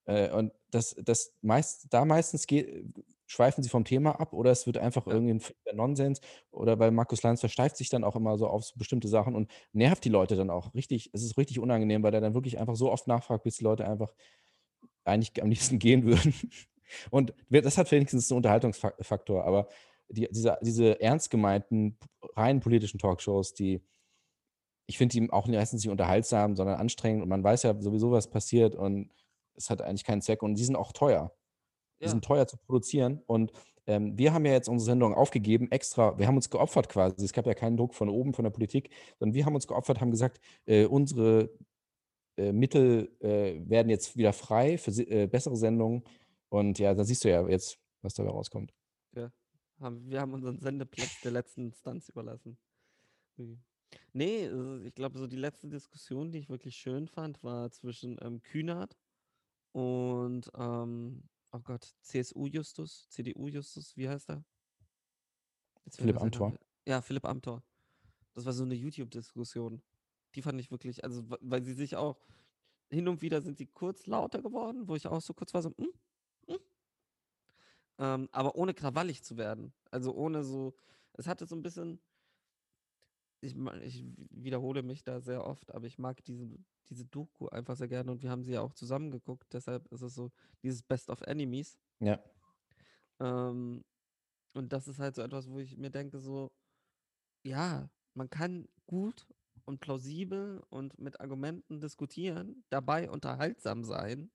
Äh, und das, das meist, da meistens geht, schweifen sie vom Thema ab oder es wird einfach Ja. irgendwie ein Nonsens oder weil Markus Lanz versteift sich dann auch immer so auf so bestimmte Sachen und nervt die Leute dann auch richtig. Es ist richtig unangenehm, weil er dann wirklich einfach so oft nachfragt, bis die Leute einfach eigentlich am liebsten gehen würden. Und das hat wenigstens einen Unterhaltungsfaktor, aber die, diese, diese ernst gemeinten, rein politischen Talkshows, die, ich finde die auch meistens nicht unterhaltsam, sondern anstrengend und man weiß ja sowieso, was passiert und es hat eigentlich keinen Zweck und die sind auch teuer. Die Ja. sind teuer zu produzieren und ähm, wir haben ja jetzt unsere Sendung aufgegeben, extra, wir haben uns geopfert quasi. Es gab ja keinen Druck von oben, von der Politik, sondern wir haben uns geopfert, haben gesagt, äh, unsere äh, Mittel äh, werden jetzt wieder frei für äh, bessere Sendungen und ja, da siehst du ja jetzt, was dabei rauskommt. Haben, wir haben unseren Sendeplatz der letzten Instanz überlassen. Nee, ich glaube, so die letzte Diskussion, die ich wirklich schön fand, war zwischen ähm, Kühnert und, ähm, oh Gott, CSU-Justus, CDU-Justus, wie heißt er? Jetzt Philipp Amthor. Ja, Philipp Amthor. Das war so eine YouTube-Diskussion. Die fand ich wirklich, also weil sie sich auch, hin und wieder sind sie kurz lauter geworden, wo ich auch so kurz war, so, hm. Ähm, aber ohne krawallig zu werden. Also ohne so, es hatte so ein bisschen, ich, ich wiederhole mich da sehr oft, aber ich mag diese, diese Doku einfach sehr gerne und wir haben sie ja auch zusammen geguckt, deshalb ist es so dieses Best of Enemies. Ja, Ähm, und das ist halt so etwas, wo ich mir denke, so, ja, man kann gut und plausibel und mit Argumenten diskutieren, dabei unterhaltsam sein.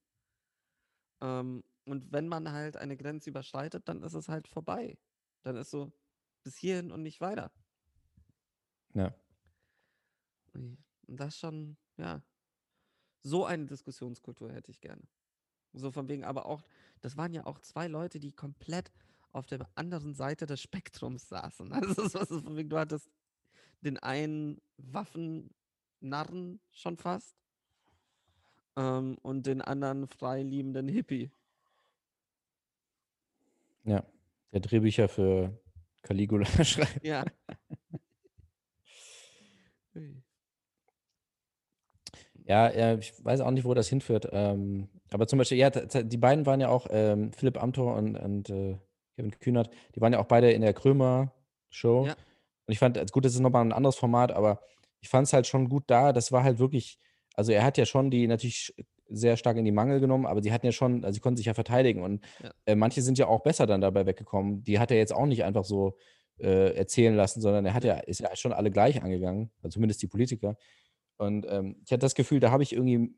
Ähm, und wenn man halt eine Grenze überschreitet, dann ist es halt vorbei. Dann ist so bis hierhin und nicht weiter. ja. Und das schon, ja, so eine Diskussionskultur hätte ich gerne. So von wegen, aber auch, das waren ja auch zwei Leute, die komplett auf der anderen Seite des Spektrums saßen. Also das ist von wegen, du hattest den einen Waffennarren schon fast ähm, und den anderen freiliebenden Hippie. Ja, der Drehbücher für Caligula schreibt. Ja. Ja, ich weiß auch nicht, wo das hinführt. Ähm, aber zum Beispiel, ja, die beiden waren ja auch, ähm, Philipp Amthor und, und äh, Kevin Kühnert, die waren ja auch beide in der Krömer-Show. Ja. Und ich fand, äh, gut, das ist nochmal ein anderes Format, aber ich fand es halt schon gut da. Das war halt wirklich, also er hat ja schon die natürlich sehr stark in die Mangel genommen, aber die hatten ja schon, also sie konnten sich ja verteidigen. Und Ja. äh, manche sind ja auch besser dann dabei weggekommen. Die hat er jetzt auch nicht einfach so äh, erzählen lassen, sondern er hat ja, ist ja schon alle gleich angegangen, also zumindest die Politiker. Und ähm, ich hatte das Gefühl, da habe ich irgendwie,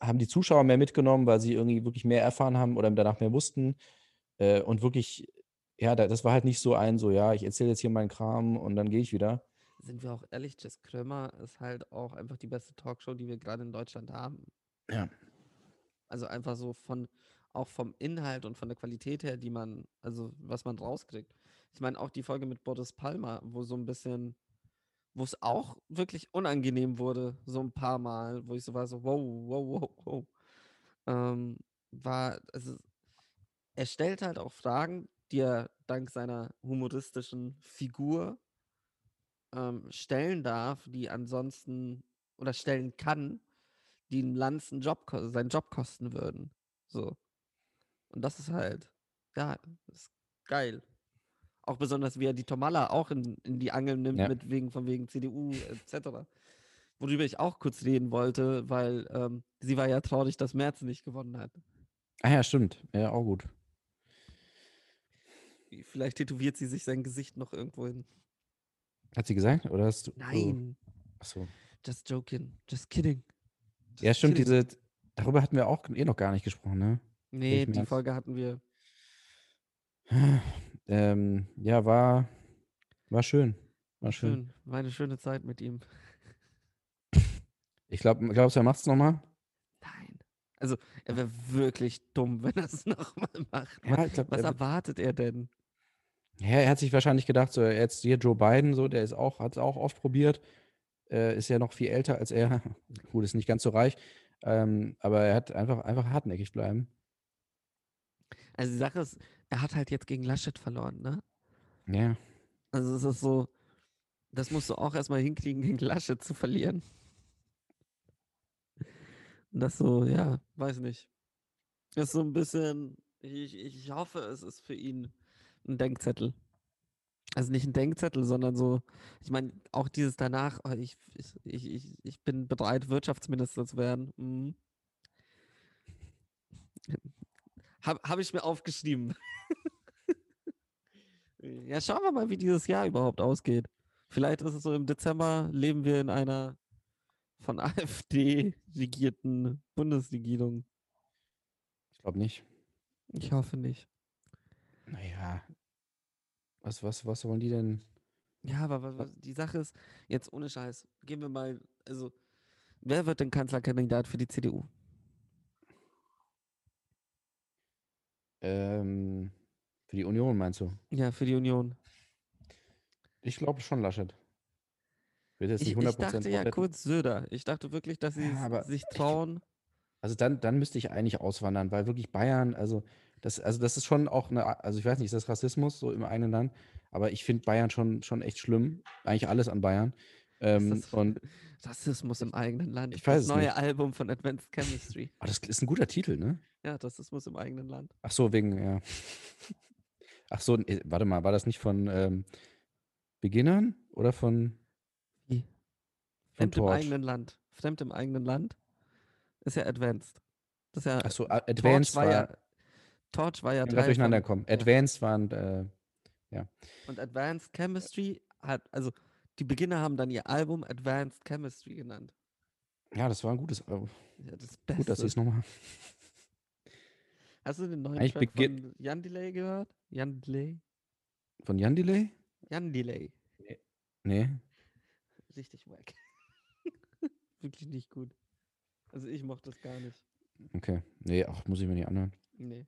haben die Zuschauer mehr mitgenommen, weil sie irgendwie wirklich mehr erfahren haben oder danach mehr wussten. Äh, und wirklich, ja, da, das war halt nicht so ein, so, ja, ich erzähle jetzt hier meinen Kram und dann gehe ich wieder. Sind wir auch ehrlich, Jess Krömer ist halt auch einfach die beste Talkshow, die wir gerade in Deutschland haben. Ja. Also einfach so von, auch vom Inhalt und von der Qualität her, die man, also was man rauskriegt. Ich meine, auch die Folge mit Boris Palmer, wo so ein bisschen, wo es auch wirklich unangenehm wurde, so ein paar Mal, wo ich so war, so, wow, wow, wow, wow. Ähm, war, also, er stellt halt auch Fragen, die er dank seiner humoristischen Figur ähm, stellen darf, die ansonsten oder stellen kann, die einen Lanz einen Job, seinen Job kosten würden. So. Und das ist halt, ja, ist geil. Auch besonders, wie er die Tomalla auch in, in die Angel nimmt, Ja. mit wegen, von wegen CDU etc. Worüber ich auch kurz reden wollte, weil ähm, sie war ja traurig, dass Merz nicht gewonnen hat. Ah ja, stimmt. Ja, auch gut. Vielleicht tätowiert sie sich sein Gesicht noch irgendwo hin. Hat sie gesagt? Oder hast du. Nein, Oh, achso. just joking, just kidding. Ja, stimmt, diese. Darüber hatten wir auch eh noch gar nicht gesprochen, ne? Nee, ich die Merz. Folge hatten wir. Ähm, ja, war, war schön. War schön. schön. War eine schöne Zeit mit ihm. Ich glaube, glaubst du, er macht's nochmal? Nein. Also, er wäre wirklich dumm, wenn er es nochmal macht. Ja, glaub, Was er, erwartet er denn? ja, er hat sich wahrscheinlich gedacht, so jetzt hier Joe Biden, so, der ist auch, hat es auch oft probiert, äh, ist ja noch viel älter als er. Gut, ist nicht ganz so reich, ähm, aber er hat einfach, einfach hartnäckig bleiben. Also, die Sache ist, er hat halt jetzt gegen Laschet verloren, ne? Ja. Also, es ist so, das musst du auch erstmal hinkriegen, gegen Laschet zu verlieren. Und das so, ja, weiß nicht. Ist so ein bisschen, ich, ich hoffe, es ist für ihn ein Denkzettel. Also nicht ein Denkzettel, sondern so, ich meine, auch dieses danach, oh, ich, ich, ich, ich- ich bin bereit, Wirtschaftsminister zu werden. Mhm. Habe hab ich mir aufgeschrieben. ja, schauen wir mal, wie dieses Jahr überhaupt ausgeht. Vielleicht ist es so im Dezember, leben wir in einer von AfD regierten Bundesregierung. Ich glaube nicht. Ich hoffe nicht. Naja. Was, was, was wollen die denn? Ja, aber wa- wa- die Sache ist, jetzt ohne Scheiß, gehen wir mal, also, wer wird denn Kanzlerkandidat für die CDU? Ähm, für die Union meinst du? Ja, für die Union. Ich glaube schon Laschet. Wird jetzt Ich, nicht 100% ich dachte ja kurz Söder. Ich dachte wirklich, dass sie Ja, sich ich- trauen. Also dann, dann müsste ich eigentlich auswandern, weil wirklich Bayern, also das, also das ist schon auch eine, also ich weiß nicht, ist das Rassismus so im eigenen Land, aber ich finde Bayern schon, schon echt schlimm. Eigentlich alles an Bayern. Ähm, das- und Rassismus im eigenen Land. ich weiß das neue nicht. Album von Advanced Chemistry. oh, das ist ein guter Titel, ne? Ja, Rassismus im eigenen Land. Ach so, wegen, ja. Ach so, äh, warte mal, war das nicht von ähm, Beginnern oder von, Wie? von Fremd im Torch? eigenen Land. Fremd im eigenen Land ist ja Advanced. Das ist ja, Ach so, A- Torch Advanced war war, ja, Torch war ja ich Teil durcheinander ja. Advanced waren, äh, Und Advanced Chemistry hat, also die Beginner haben dann ihr Album Advanced Chemistry genannt. ja, das war ein gutes, Album. Ja, das gut, dass Beste. es nochmal. Hast du den neuen Eigentlich Track von Jan Delay gehört? Jan Delay? Von Jan Delay? Jan Delay. Nee. Richtig wack. Wirklich nicht gut. Also ich mochte das gar nicht. Okay. Nee, ach, muss ich mir nicht anhören. Nee.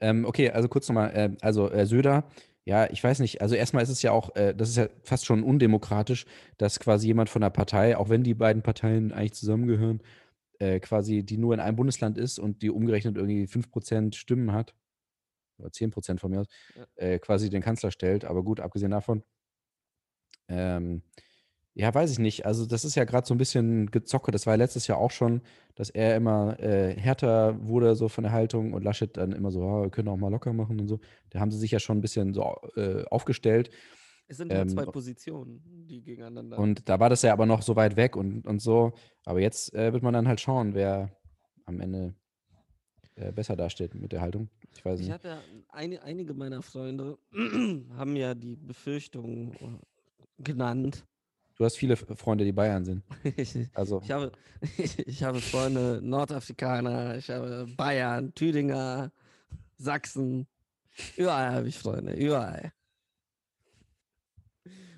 Ähm, okay, also kurz nochmal, äh, also äh, Söder, ja, ich weiß nicht, also erstmal ist es ja auch, äh, das ist ja fast schon undemokratisch, dass quasi jemand von der Partei, auch wenn die beiden Parteien eigentlich zusammengehören, äh, quasi die nur in einem Bundesland ist und die umgerechnet irgendwie 5% Stimmen hat, oder 10% von mir aus, Ja. äh, quasi den Kanzler stellt. Aber gut, abgesehen davon, ähm, ja, weiß ich nicht. Also, das ist ja gerade so ein bisschen Gezocke. Das war ja letztes Jahr auch schon, dass er immer äh, härter wurde, so von der Haltung und Laschet dann immer so, ja, wir können auch mal locker machen und so. Da haben sie sich ja schon ein bisschen so äh, aufgestellt. Es sind ja Ähm, zwei Positionen, die gegeneinander. Und da war das ja aber noch so weit weg und, und so. Aber jetzt äh, wird man dann halt schauen, wer am Ende äh, besser dasteht mit der Haltung. Ich weiß ich nicht. habe ja eine, einige meiner Freunde haben ja die Befürchtung genannt. Du hast viele Freunde, die Bayern sind. ich, Also, ich habe, ich habe Freunde, Nordafrikaner, ich habe Bayern, Thüringer, Sachsen. Überall habe ich Freunde, überall.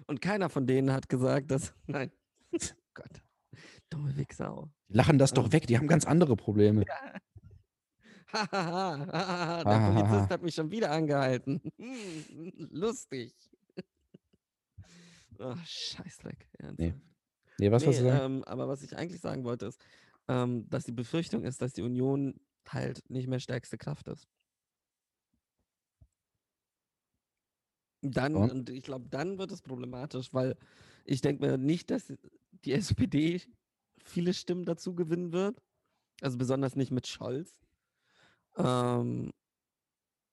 Und keiner von denen hat gesagt, dass. Nein. Gott. Dumme Wichser. auch. die lachen das Ah. doch weg, die haben ganz andere Probleme. Ha, Der Polizist ha. hat mich schon wieder angehalten. Hm, Lustig. Oh, Scheißdreck. Ernsthaft. Nee, was nee, wolltest du sagen? ähm, aber was ich eigentlich sagen wollte, ist, ähm, dass die Befürchtung ist, dass die Union halt nicht mehr stärkste Kraft ist. Dann, Und? und ich glaube, dann wird es problematisch, weil ich denke mir nicht, dass die SPD viele Stimmen dazu gewinnen wird. Also besonders nicht mit Scholz. Ähm,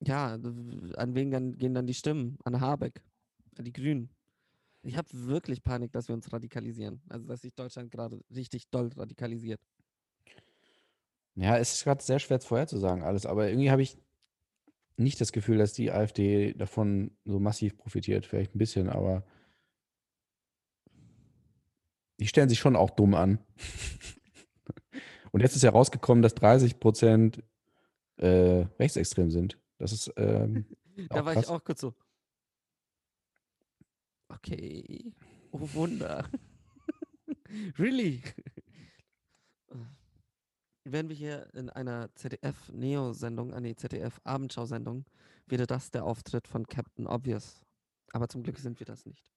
ja, an wen gehen dann die Stimmen? An Habeck, an die Grünen. Ich habe wirklich Panik, dass wir uns radikalisieren. Also, dass sich Deutschland gerade richtig doll radikalisiert. Ja, es ist gerade sehr schwer vorherzusagen alles, aber irgendwie habe ich nicht das Gefühl, dass die AfD davon so massiv profitiert. Vielleicht ein bisschen, aber die stellen sich schon auch dumm an. Und jetzt ist ja rausgekommen, dass 30 Prozent äh, rechtsextrem sind. Das ist ähm, Da war krass. ich auch kurz so. Okay. Oh Wunder. really? Wären wir hier in einer ZDF-Neo-Sendung, eine ZDF-Abendschau-Sendung, wäre das der Auftritt von Captain Obvious. Aber zum Glück sind wir das nicht,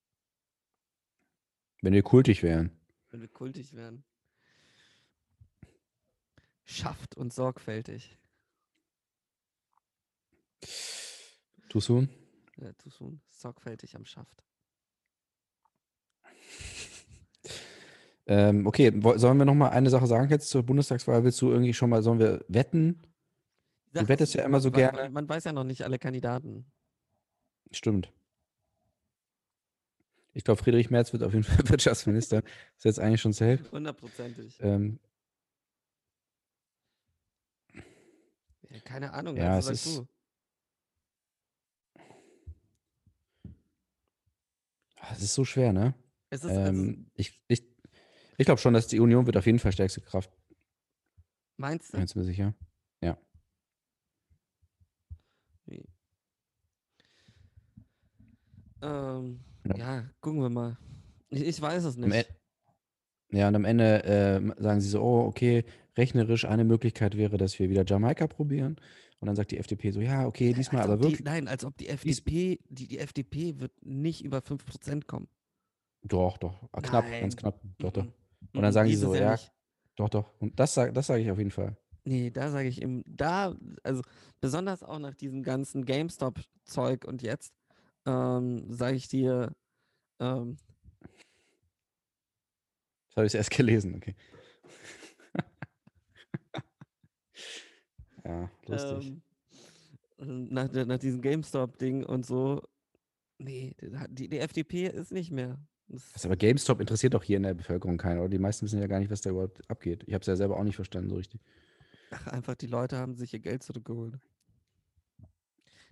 Wenn wir kultig wären. wenn wir kultig wären. Schafft und sorgfältig. Too soon? Ja, too soon. Sorgfältig am Schaft. Ähm, okay, sollen wir noch mal eine Sache sagen jetzt zur Bundestagswahl? Willst du irgendwie schon mal, sollen wir wetten? Sache wettest ja immer so man, man- gerne. Man weiß ja noch nicht alle Kandidaten. Stimmt. Ich glaube, Friedrich Merz wird auf jeden Fall Wirtschaftsminister. Ist jetzt eigentlich schon safe. Hundertprozentig. Ähm, Ja, keine Ahnung, Ja, also es ist- du. ah, es ist so schwer, ne? Es ist also, Ähm, ich ich, ich glaube schon, dass die Union wird auf jeden Fall stärkste Kraft. meinst du? Ganz mir sicher. Wie? Ähm, Ja. ja. gucken wir mal. Ich, ich weiß es nicht. E- Ja, und am Ende ähm, sagen sie so, oh, okay, rechnerisch eine Möglichkeit wäre, dass wir wieder Jamaika probieren. Und dann sagt die FDP so, ja, okay, diesmal aber ob die, wirklich. nein, als ob die FDP, die, die FDP wird nicht über 5% kommen. Doch, doch, ah, knapp, ganz Nein. knapp, doch, doch. Und dann Mhm, sagen die so, ja, nicht. doch, doch. Und das, das sage ich auf jeden Fall. Nee, da sage ich im, da, also besonders auch nach diesem ganzen GameStop-Zeug und jetzt, ähm, sage ich dir, ähm, Das habe ich erst gelesen, okay. ja, lustig. ähm, nach, nach diesem GameStop-Ding und so, nee, die, die FDP ist nicht mehr. Das, Was, aber GameStop interessiert doch hier in der Bevölkerung keinen, oder? Die meisten wissen ja gar nicht, was da überhaupt abgeht. Ich habe es ja selber auch nicht verstanden, so richtig. ach, einfach die Leute haben sich ihr Geld zurückgeholt.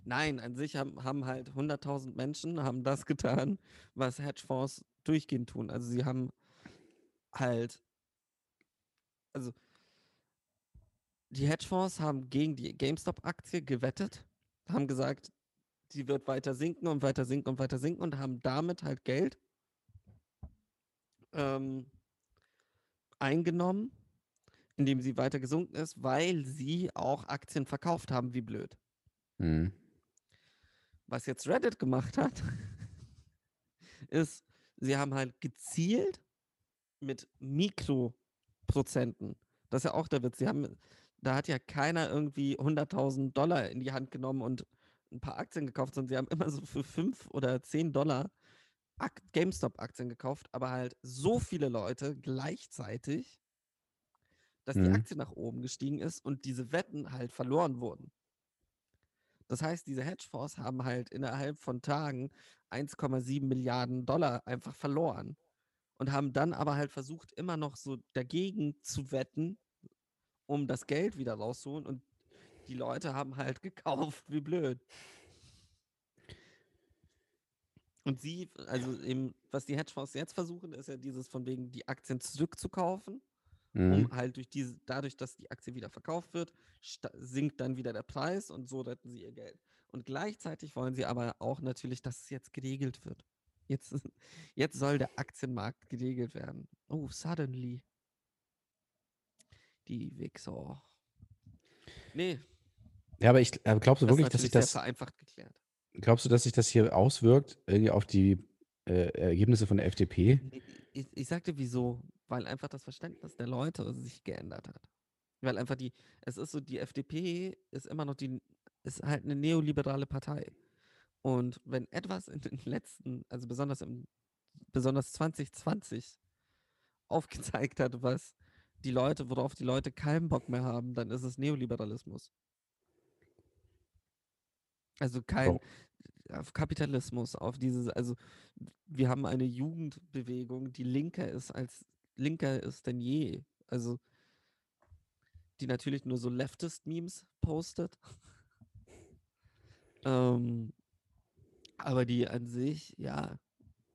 Nein, an sich haben, haben halt 100.000 Menschen haben das getan, was Hedgefonds durchgehend tun. Also sie haben halt, also die Hedgefonds haben gegen die GameStop-Aktie gewettet, haben gesagt, die wird weiter sinken und weiter sinken und weiter sinken und haben damit halt Geld ähm, eingenommen, indem sie weiter gesunken ist, weil sie auch Aktien verkauft haben, wie blöd. Mhm. Was jetzt Reddit gemacht hat, ist, sie haben halt gezielt mit Mikroprozenten. Das ist ja auch der Witz. Sie haben, da hat ja keiner irgendwie 100.000 Dollar in die Hand genommen und ein paar Aktien gekauft, sondern sie haben immer so für 5 oder 10 Dollar GameStop-Aktien gekauft, aber halt so viele Leute gleichzeitig, dass die Mhm. Aktie nach oben gestiegen ist und diese Wetten halt verloren wurden. Das heißt, diese Hedgefonds haben halt innerhalb von Tagen 1,7 Milliarden Dollar einfach verloren und haben dann aber halt versucht, immer noch so dagegen zu wetten, um das Geld wieder rauszuholen. Und die Leute haben halt gekauft, wie blöd. Und sie, also eben, was die Hedgefonds jetzt versuchen, ist ja dieses von wegen, die Aktien zurückzukaufen Mhm. um halt durch diese, dadurch, dass die Aktie wieder verkauft wird, sinkt dann wieder der Preis und so retten sie ihr Geld. Und gleichzeitig wollen sie aber auch natürlich, dass es jetzt geregelt wird. Jetzt, jetzt soll der Aktienmarkt geregelt werden. Oh, suddenly. Die Wichser. Nee, Ja, aber ich aber glaubst du das wirklich, dass sich das, vereinfacht geklärt. Glaubst du, dass sich das hier auswirkt, irgendwie auf die äh, Ergebnisse von der FDP? Ich, ich sagte wieso, weil einfach das Verständnis der Leute sich geändert hat. Weil einfach die, es ist so, die FDP ist immer noch die, ist halt eine neoliberale Partei. Und wenn etwas in den letzten, also besonders im, besonders 2020 aufgezeigt hat, was die Leute, worauf die Leute keinen Bock mehr haben, dann ist es Neoliberalismus. Also kein, auf Kapitalismus, auf dieses, also wir haben eine Jugendbewegung, die linker ist als linker ist denn je. Also die natürlich nur so Leftist-Memes postet. ähm, aber die an sich, ja,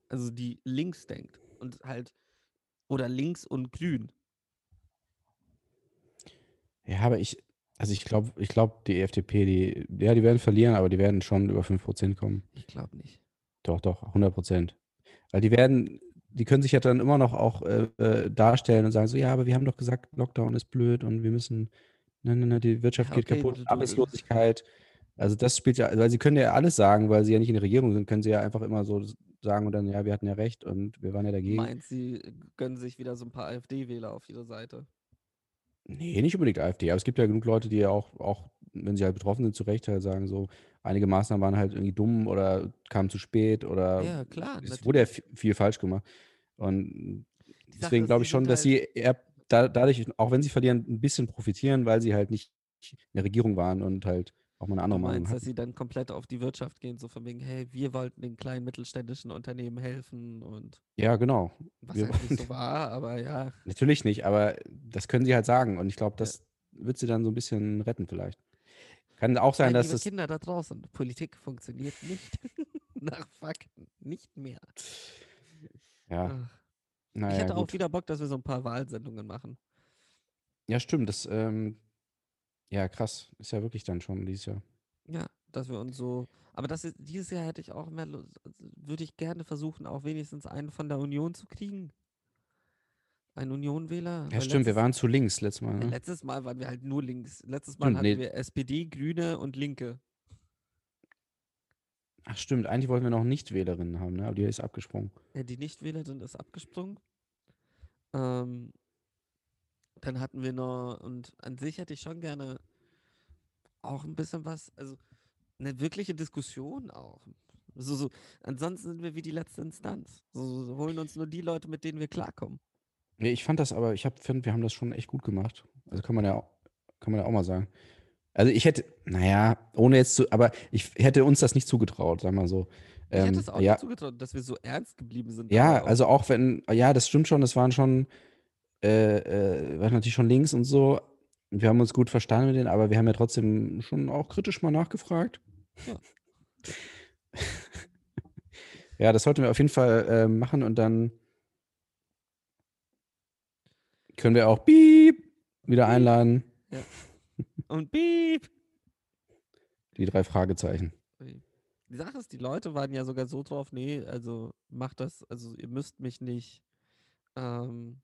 also die links denkt und halt, oder links und grün. Ja, aber ich, also ich glaube, ich glaube, die FDP, die, ja, die werden verlieren, aber die werden schon über 5% kommen. Ich glaube nicht. Doch, doch, 100%. Weil die werden, die können sich ja dann immer noch auch äh, äh, darstellen und sagen so, ja, aber wir haben doch gesagt, Lockdown ist blöd und wir müssen, ne, ne, ne, die Wirtschaft Ja, geht okay, kaputt, du- du- Arbeitslosigkeit. Also das spielt ja, weil sie können ja alles sagen, weil sie ja nicht in der Regierung sind, können sie ja einfach immer so sagen und dann, ja, wir hatten ja recht und wir waren ja dagegen. Meint, sie gönnen sich wieder so ein paar AfD-Wähler auf ihre Seite. Nee, nicht unbedingt AfD, aber es gibt ja genug Leute, die ja auch, auch wenn sie halt betroffen sind, zu Recht halt sagen, so, einige Maßnahmen waren halt irgendwie dumm oder kamen zu spät oder Ja, klar, es wurde ja viel falsch gemacht. Und Die deswegen glaube ich schon, dass halt- sie eher da, dadurch, auch wenn sie verlieren, ein bisschen profitieren, weil sie halt nicht in der Regierung waren und halt auch mal eine Du andere Meinung meinst, dass hatten. sie dann komplett auf die Wirtschaft gehen, so von wegen, hey, wir wollten den kleinen mittelständischen Unternehmen helfen und Ja, genau. was Wir halt nicht so war, aber ja. Natürlich nicht, aber das können sie halt sagen und ich glaube, Ja. das wird sie dann so ein bisschen retten vielleicht. Kann auch sein, Nein, dass liebe es Kinder da draußen, Politik funktioniert nicht nach Fakten, nicht mehr. ja, Ach, ich naja, hätte auch gut. wieder Bock, dass wir so ein paar Wahlsendungen machen. Ja, stimmt, das ähm, ja krass, ist ja wirklich dann schon dieses Jahr. Ja, dass wir uns so. Aber das ist, dieses Jahr hätte ich auch mehr, Lust- also würde ich gerne versuchen, auch wenigstens einen von der Union zu kriegen. Ein Union-Wähler. Ja, stimmt, wir letztes- waren zu links letztes Mal. Ne? letztes Mal waren wir halt nur links. Letztes Mal Stimmt, hatten nee. wir SPD, Grüne und Linke. Ach stimmt, eigentlich wollten wir noch Nichtwählerinnen haben, ne? aber die ist abgesprungen. Ja, die Nichtwähler sind ist abgesprungen. Ähm, dann hatten wir noch, und an sich hätte ich schon gerne auch ein bisschen was, also eine wirkliche Diskussion auch. So, so, ansonsten sind wir wie die letzte Instanz. So, so holen uns nur die Leute, mit denen wir klarkommen. Nee, ich fand das aber, ich finde, wir haben das schon echt gut gemacht. Also kann man ja, auch- kann man ja auch mal sagen. Also ich hätte, naja, ohne jetzt zu, aber ich hätte uns das nicht zugetraut, sagen wir mal so. Ich hätte Ähm, es auch ja, nicht zugetraut, dass wir so ernst geblieben sind. ja, also auch wenn, ja, das stimmt schon, das waren schon, äh, äh, waren natürlich schon links und so. Wir haben uns gut verstanden mit denen, aber wir haben ja trotzdem schon auch kritisch mal nachgefragt. Ja. ja, das sollten wir auf jeden Fall äh, machen und dann können wir auch Piep wieder einladen. Und piep! Die drei Fragezeichen. Die Sache ist, die Leute waren ja sogar so drauf, nee, also macht das, also ihr müsst mich nicht ähm,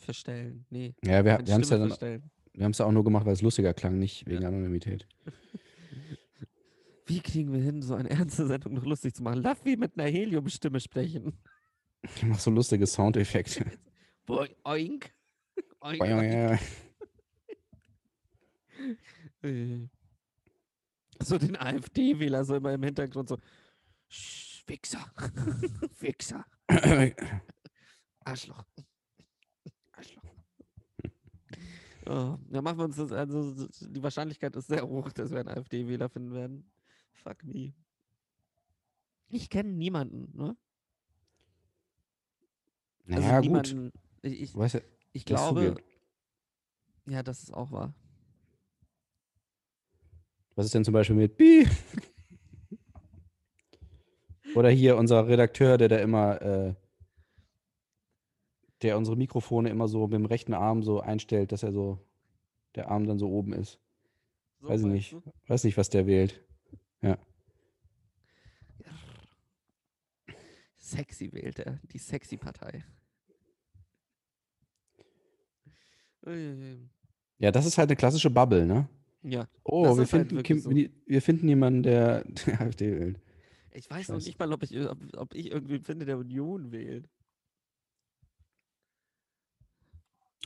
verstellen. Nee, Ja, wir, wir haben es ja dann, verstellen. wir haben es ja auch nur gemacht, weil es lustiger klang, nicht wegen Ja. Anonymität. Wie kriegen wir hin, so eine ernste Sendung noch lustig zu machen? Lass wie mit einer Heliumstimme sprechen. Ich mach so lustige Soundeffekte. Boing, oink. oink, oink. So den AfD-Wähler so immer im Hintergrund so. "Sch, Wichser. Wichser. Arschloch. Oh, ja, machen wir uns das, also die Wahrscheinlichkeit ist sehr hoch, dass wir einen AfD-Wähler finden werden. Fuck me. Ich kenne niemanden, ne? naja, gut. niemanden. Ich, ich, Weißt du, ich glaube, ja, das ist auch wahr. Was ist denn zum Beispiel mit Bi? Oder hier unser Redakteur, der da immer, äh, der unsere Mikrofone immer so mit dem rechten Arm so einstellt, dass er so, der Arm dann so oben ist. So Weiß ich nicht. du? Weiß nicht, was der wählt. Sexy wählt er, die sexy Partei. Ja, das ist halt eine klassische Bubble, ne? Ja, Oh, wir halt finden, wirklich Kim, wir- wir finden jemanden, der die AfD wählt. ich weiß noch Scheiße. nicht mal, ob ich, ob, ob ich irgendwen finde, der Union wählt.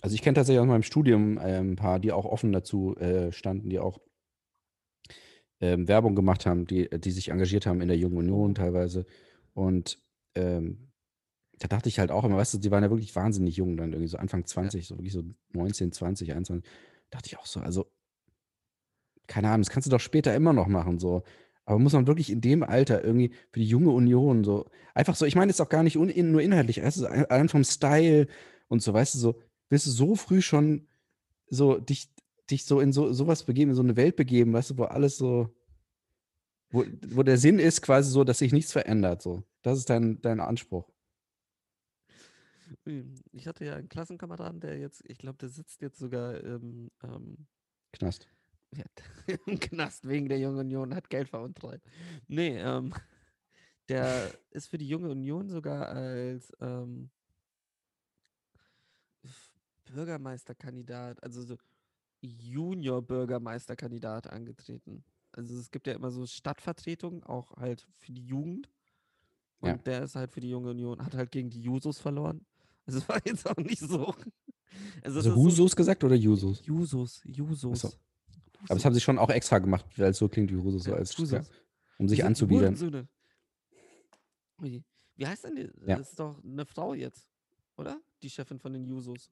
Also ich kenne tatsächlich aus meinem Studium äh, ein paar, die auch offen dazu äh, standen, die auch ähm, Werbung gemacht haben, die, die sich engagiert haben in der Jungen Union Oh. teilweise. Und ähm, da dachte ich halt auch immer, weißt du, die waren ja wirklich wahnsinnig jung dann, irgendwie so Anfang 20, so wirklich so 19, 20, 21. Dachte ich auch so, also, keine Ahnung, das kannst du doch später immer noch machen, so. Aber muss man wirklich in dem Alter irgendwie für die junge Union so, einfach so, ich meine jetzt auch gar nicht un, in, nur inhaltlich, du, allein vom Style und so, weißt du, so, willst du so früh schon so dich, dich so in so sowas begeben, in so eine Welt begeben, weißt du, wo alles so, wo, wo der Sinn ist quasi so, dass sich nichts verändert, so. Das ist dein, dein Anspruch. Ui, Ich hatte ja einen Klassenkameraden, der jetzt, ich glaube, der sitzt jetzt sogar im, ähm, Knast. ja, im Knast wegen der Jungen Union, hat Geld veruntreut. Nee, ähm, Der ist für die Junge Union sogar als ähm, Bürgermeisterkandidat, also so Junior-Bürgermeisterkandidat angetreten. Also es gibt ja immer so Stadtvertretungen, auch halt für die Jugend. Und Ja. der ist halt für die Junge Union, hat halt gegen die Jusos verloren. Also es war jetzt auch nicht so. Also, Also ist so- Husos gesagt oder Jusos? Jusos, Jusos. Aber das haben sie schon auch extra gemacht, weil es so klingt wie Husos, so Ja, als, Jusos. um sich anzubiedern. Wie heißt denn die? Ja. Das ist doch eine Frau jetzt, oder? Die Chefin von den Jusos.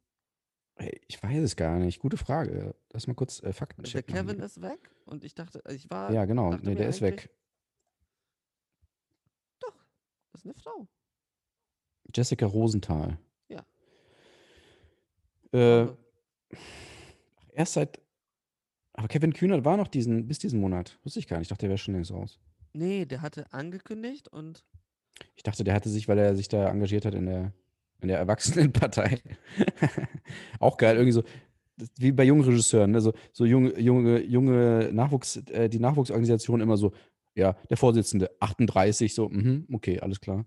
Ich weiß es gar nicht. Gute Frage. Lass mal kurz äh, Fakten Also Der checken. Kevin ist weg und ich dachte, ich war. Ja, genau. Nee, der ist weg. Doch, das ist eine Frau. Jessica Rosenthal. Ja. Äh, Frau. erst seit. Aber Kevin Kühnert war noch diesen, bis diesen Monat. Wusste ich gar nicht. Ich dachte, der wäre schon längst raus. Nee, der hatte angekündigt und Ich dachte, der hatte sich, weil er sich da engagiert hat in der, in der Erwachsenenpartei. Auch geil, irgendwie so, wie bei jungen Regisseuren, ne? so, so junge, junge, junge Nachwuchs, äh, die Nachwuchsorganisation immer so, ja, der Vorsitzende, 38, so, mhm, okay, alles klar.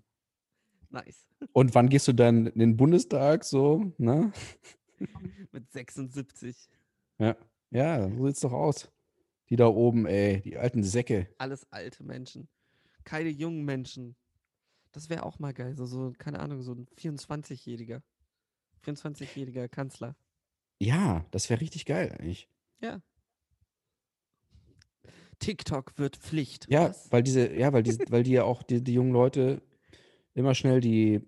nice. Und wann gehst du dann in den Bundestag, so, ne? Mit 76. Ja, ja, so sieht's doch aus. Die da oben, ey, die alten Säcke. Alles alte Menschen. Keine jungen Menschen. Das wäre auch mal geil. So, so, keine Ahnung, so ein 24-Jähriger. 24-jähriger Kanzler. Ja, das wäre richtig geil eigentlich. Ja. TikTok wird Pflicht. Ja, Was? weil diese, ja, weil die, weil die ja auch, die, die jungen Leute immer schnell die,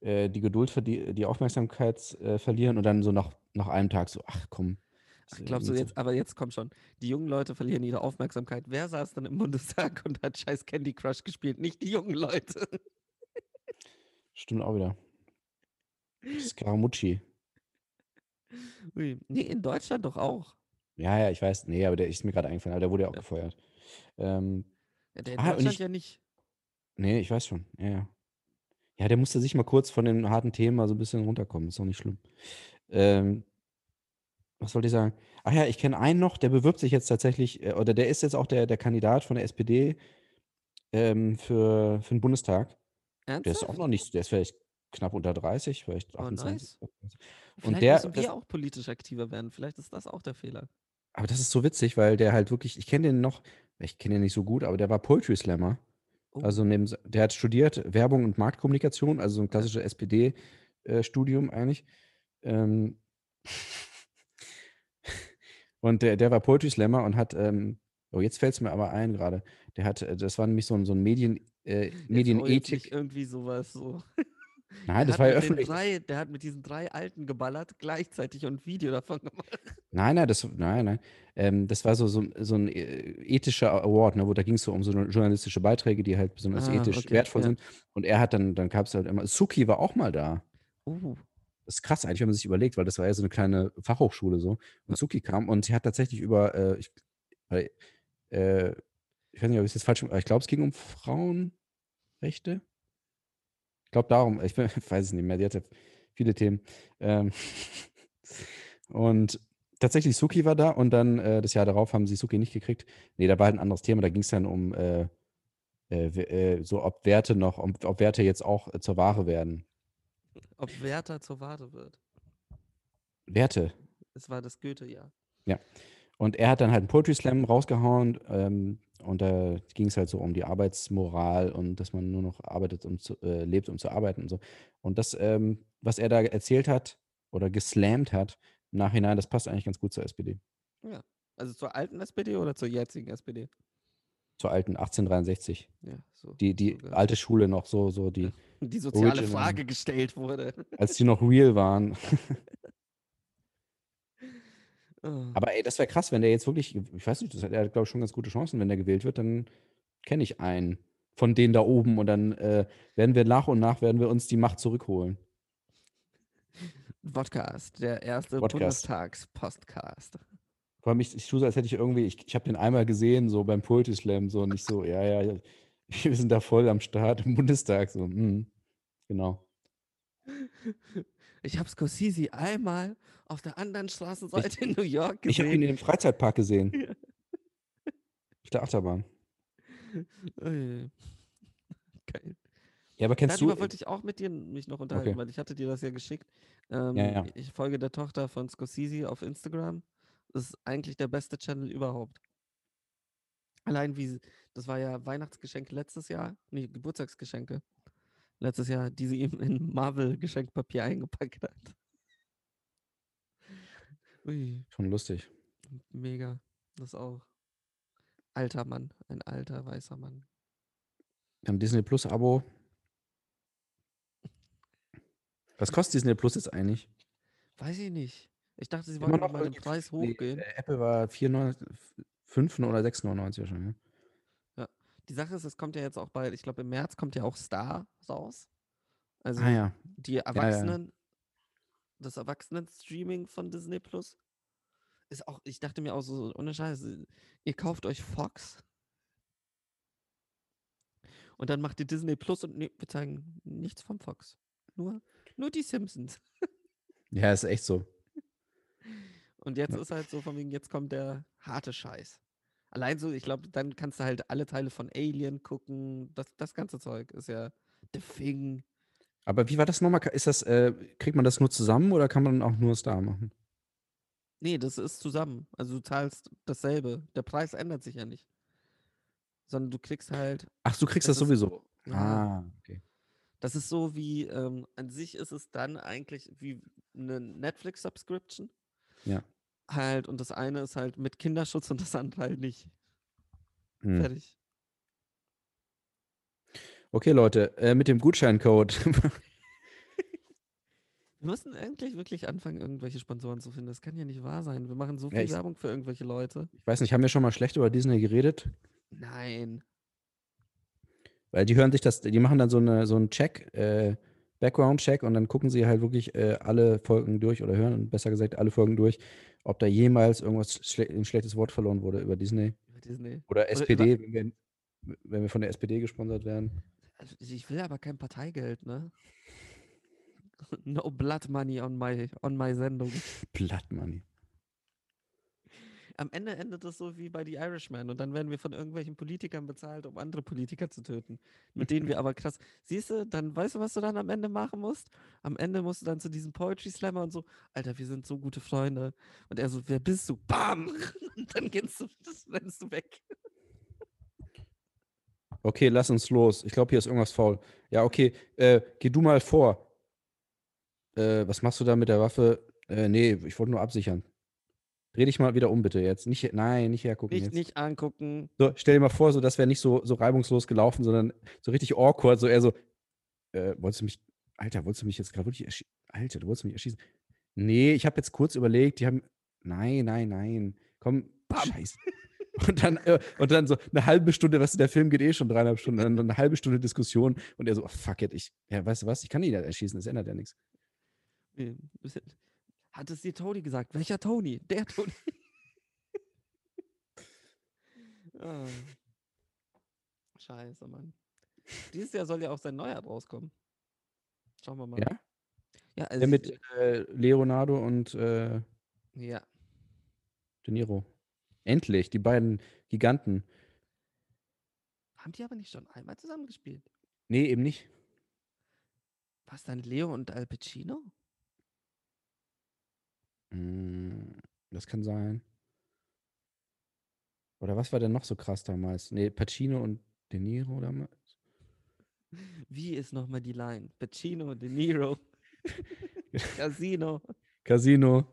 äh, die Geduld, verdie- die Aufmerksamkeit äh, verlieren und dann so nach, nach einem Tag so, ach komm. Ach, glaubst du jetzt aber jetzt kommt schon. Die jungen Leute verlieren ihre Aufmerksamkeit. Wer saß dann im Bundestag und hat scheiß Candy Crush gespielt? Nicht die jungen Leute. Stimmt auch wieder. Scaramucci. Ui. Nee, in Deutschland doch auch. Ja, ja, ich weiß. Nee, aber der ist mir gerade eingefallen, aber der wurde ja auch Ja. gefeuert. Ähm, Ja, der in Ah, Deutschland ich- ja nicht. nee, ich weiß schon. Ja, ja. Ja, der musste sich mal kurz von den harten Themen mal so ein bisschen runterkommen. Ist doch nicht schlimm. Ähm, was wollte ich sagen? Ach ja, ich kenne einen noch, der bewirbt sich jetzt tatsächlich, äh, oder der ist jetzt auch der, der Kandidat von der SPD ähm, für, für den Bundestag. Der ist Ernsthaft? auch noch nicht, der ist vielleicht knapp unter 30, vielleicht Oh, 28. Vielleicht der- müssen wir das- auch politisch aktiver werden. Vielleicht ist das auch der Fehler. Aber das ist so witzig, weil der halt wirklich, ich kenne den noch, ich kenne den nicht so gut, aber der war Poetry Slammer. Oh, Also neben, der hat studiert Werbung und Marktkommunikation, also so ein klassisches SPD-Studium eigentlich. Ähm, und der, der war Poetry Slammer und hat, ähm, oh, jetzt fällt es mir aber ein gerade, der hat, äh, das war nämlich so ein, so ein Medien, äh, Medienethik. irgendwie sowas so. Nein, Der das war ja öffentlich. Drei, der hat mit diesen drei Alten geballert, gleichzeitig und ein Video davon gemacht. Nein, nein, das, nein, nein. Ähm, das war so, so, so ein äh, ethischer Award, ne, wo da ging es so um so journalistische Beiträge, die halt besonders Ah, ethisch okay, wertvoll ja. sind. Und er hat dann, dann gab es halt immer, Suki war auch mal da. Oh, Das ist krass eigentlich, wenn man sich überlegt, weil das war ja so eine kleine Fachhochschule so. Und Suki kam und sie hat tatsächlich über, äh, ich, äh, ich weiß nicht, ob ich es jetzt falsch, ich glaube, es ging um Frauenrechte. Ich glaube darum, ich, weiß es nicht mehr, die hat ja viele Themen. Ähm, und tatsächlich Suki war da und dann äh, das Jahr darauf haben sie Suki nicht gekriegt. Nee, da war halt ein anderes Thema, da ging es dann um äh, äh, äh, so, ob Werte noch, ob, ob Werte jetzt auch äh, zur Ware werden. Ob Werther zur Ware wird. Werte, Es war das Goethe-Jahr. Und er hat dann halt einen Poetry Slam rausgehauen ähm, und da ging es halt so um die Arbeitsmoral und dass man nur noch arbeitet, um zu, äh, lebt, um zu arbeiten und so. Und das, ähm, was er da erzählt hat oder geslammt hat, im Nachhinein, das passt eigentlich ganz gut zur SPD. Also zur alten SPD oder zur jetzigen SPD? Zur alten 1863. Ja, so. Die, die sogar. alte Schule noch so, so die, Die soziale Original. Frage gestellt wurde. als die noch real waren. Oh. Aber ey, das wäre krass, wenn der jetzt wirklich, ich weiß nicht, das hat er, glaube ich, schon ganz gute Chancen, wenn der gewählt wird, dann kenne ich einen von denen da oben und dann äh, werden wir nach und nach, werden wir uns die Macht zurückholen. Podcast, der erste Podcast. Bundestags-Postcast. Vor allem, ich, ich tue so, als hätte ich irgendwie, ich, ich habe den einmal gesehen, so beim Poetry Slam, so nicht so, ja, ja, ja, wir sind da voll am Start im Bundestag, so, mhm, genau. Ich habe Scorsese einmal auf der anderen Straßenseite in New York Ich habe ihn gesehen. in dem Freizeitpark gesehen, Ja. auf der Achterbahn. Ui. Geil. Ja, aber kennst Darüber du. wollte ich auch mit dir mich noch unterhalten, Okay. weil ich hatte dir das ja geschickt. Ähm, Ja, ja. Ich folge der Tochter von Scorsese auf Instagram. Das ist eigentlich der beste Channel überhaupt. Allein wie, das war ja Weihnachtsgeschenk letztes Jahr, nee, Geburtstagsgeschenke. Letztes Jahr, die sie ihm in Marvel-Geschenkpapier eingepackt hat. Ui, Schon lustig. mega. Das auch. Alter Mann, ein alter weißer Mann. Wir haben Disney Plus Abo. Was kostet Disney Plus jetzt eigentlich? Weiß ich nicht. Ich dachte, sie Immer wollten noch mal den Preis hochgehen. Apple war 5 oder 6,99 wahrscheinlich. Ne? Die Sache ist, es kommt ja jetzt auch bald, ich glaube im März kommt ja auch Star raus. Also Ah ja. die Erwachsenen, das Erwachsenen-Streaming von Disney Plus ist auch, ich dachte mir auch so, ohne Scheiße, ihr kauft euch Fox und dann macht ihr Disney Plus und nee, wir zeigen nichts vom Fox. Nur, nur die Simpsons. Ja, ist echt so. Und jetzt Ja. ist halt so von wegen, jetzt kommt der harte Scheiß. Allein so, ich glaube, dann kannst du halt alle Teile von Alien gucken. Das, das ganze Zeug ist ja The Thing. Aber wie war das nochmal? Ist das, äh, kriegt man das nur zusammen oder kann man auch nur Star machen? Nee, das ist zusammen. Also du zahlst dasselbe. Der Preis ändert sich ja nicht. Sondern du kriegst halt. Ach, du kriegst Das das, ist- sowieso. Ja, Ah, okay. Das ist so wie, ähm, an sich ist es dann eigentlich wie eine Netflix-Subscription. Ja. Halt, und das eine ist halt mit Kinderschutz und das andere halt nicht. Hm. Fertig. Okay, Leute, äh, mit dem Gutscheincode. Wir müssen endlich wirklich anfangen, irgendwelche Sponsoren zu finden. Das kann ja nicht wahr sein. Wir machen so Ja, viel ich- Werbung für irgendwelche Leute. ich weiß nicht, haben wir schon mal schlecht über Disney geredet? Nein. Weil die hören sich das, die machen dann so, eine, so einen Check, äh, Background-Check und dann gucken sie halt wirklich äh, alle Folgen durch oder hören, besser gesagt, alle Folgen durch, ob da jemals irgendwas schle ein schlechtes Wort verloren wurde über Disney. Über Disney. Oder SPD, wenn wir, wenn wir von der SPD gesponsert werden. Also ich will aber kein Parteigeld, ne? No blood money on my, on my Sendung. Blood Money. Am Ende endet es so wie bei The Irishman und dann werden wir von irgendwelchen Politikern bezahlt, um andere Politiker zu töten. Mit denen wir aber krass. Siehst du, dann weißt du, was du dann am Ende machen musst? Am Ende musst du dann zu diesem Poetry Slammer und so, Alter, wir sind so gute Freunde. Und er so, wer bist du? Bam! Und dann gehst du, das rennst du weg. Okay, lass uns los. Ich glaube, hier ist irgendwas faul. Ja, okay, äh, geh du mal vor. Äh, was machst du da mit der Waffe? Äh, nee, ich wollte nur absichern. Dreh dich mal wieder um, bitte jetzt. Nicht, nein, nicht hergucken Nicht, jetzt. nicht angucken. So, stell dir mal vor, so, das wäre nicht so, so reibungslos gelaufen, sondern so richtig awkward, so eher so, äh, wolltest du mich, Alter, wolltest du mich jetzt gerade wirklich erschießen? Alter, du wolltest mich erschießen. Nee, ich habe jetzt kurz überlegt, die haben, nein, nein, nein, komm, Bam. scheiße. Und dann, äh, und dann so eine halbe Stunde, weißt du, der Film geht eh schon dreieinhalb Stunden, dann eine halbe Stunde Diskussion und er so, oh, fuck it, ich, ja, weißt du was, ich kann ihn ja erschießen, das ändert ja nichts. Hat es dir Tony gesagt? Welcher Tony? Der Tony. ah. Scheiße, Mann. Dieses Jahr soll ja auch sein neuer rauskommen. Schauen wir mal. Ja? Ja, also Der mit äh, Leonardo und äh, ja. De Niro. Endlich, die beiden Giganten. Haben die aber nicht schon einmal zusammengespielt? Nee, eben nicht. Was dann Leo und Al Pacino? Mm, Das kann sein. Oder was war denn noch so krass damals? Nee, Pacino und De Niro damals? Wie ist nochmal die Line? Pacino, De Niro, Casino. Casino,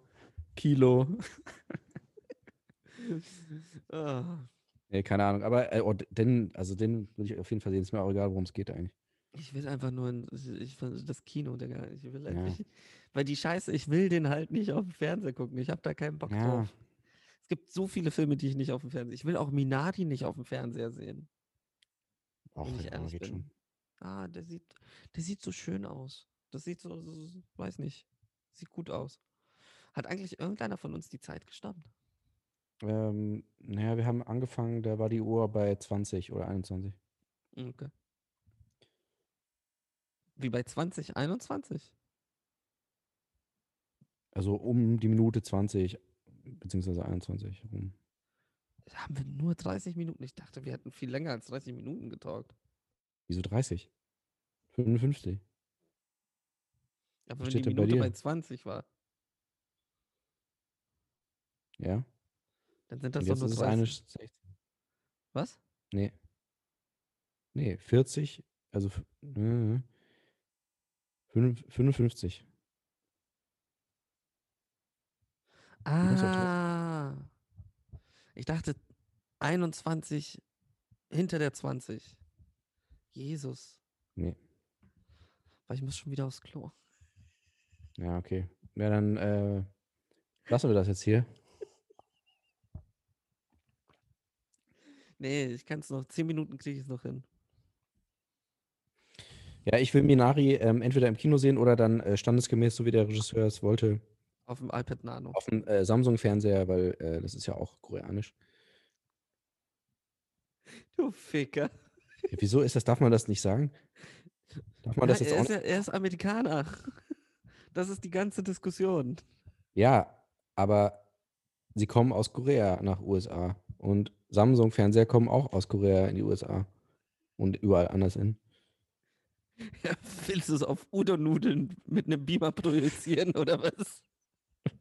Kilo. Ah. Nee, keine Ahnung. Aber äh, oh, den, also den würde ich auf jeden Fall sehen. Ist mir auch egal, worum es geht eigentlich. Ich will einfach nur ein, ich- will das Kino, Digga. Ich will Ja. endlich, weil die Scheiße, ich will den halt nicht auf dem Fernseher gucken. Ich habe da keinen Bock Ja. drauf. Es gibt so viele Filme, die ich nicht auf dem Fernseher. Ich will auch Minati nicht auf dem Fernseher sehen. Auch wenn ich ja, ehrlich geht bin. schon. Ah, der sieht, der sieht so schön aus. Das sieht so, so, so weiß nicht, sieht gut aus. Hat eigentlich irgendeiner von uns die Zeit gestoppt? Ähm, naja, wir haben angefangen, da war die Uhr bei 20 oder 21. Okay. Wie bei 2021? Also um die Minute 20, beziehungsweise 21 rum. Da haben wir nur 30 Minuten. Ich dachte, wir hätten viel länger als 30 Minuten getalkt. Wieso 30? 55. Aber Was wenn die bei Minute dir? bei 20 war, Ja. dann sind das doch nur ist es 30. eine 16. Was? Nee. Nee, 40, also f- äh, fünf- 55. muss doch Ah. Ich dachte 21 hinter der 20. Jesus. Nee. Weil ich muss schon wieder aufs Klo. Ja, okay. Ja, dann äh, lassen wir das jetzt hier. Nee, ich kann es noch. 10 Minuten kriege ich es noch hin. Ja, ich will Minari ähm, entweder im Kino sehen oder dann äh, standesgemäß, so wie der Regisseur es wollte, Auf dem iPad Nano. auf dem äh, Samsung-Fernseher, weil äh, das ist ja auch koreanisch. Du Ficker. Ja, wieso ist das? Darf man das nicht sagen? Darf man Ja, das jetzt er, auch ist, ja- er ist Amerikaner. Das ist die ganze Diskussion. Ja, aber sie kommen aus Korea nach USA. Und Samsung-Fernseher kommen auch aus Korea in die USA. Und überall anders hin. Ja, willst du es auf Udon-Nudeln mit einem Beamer projizieren oder was?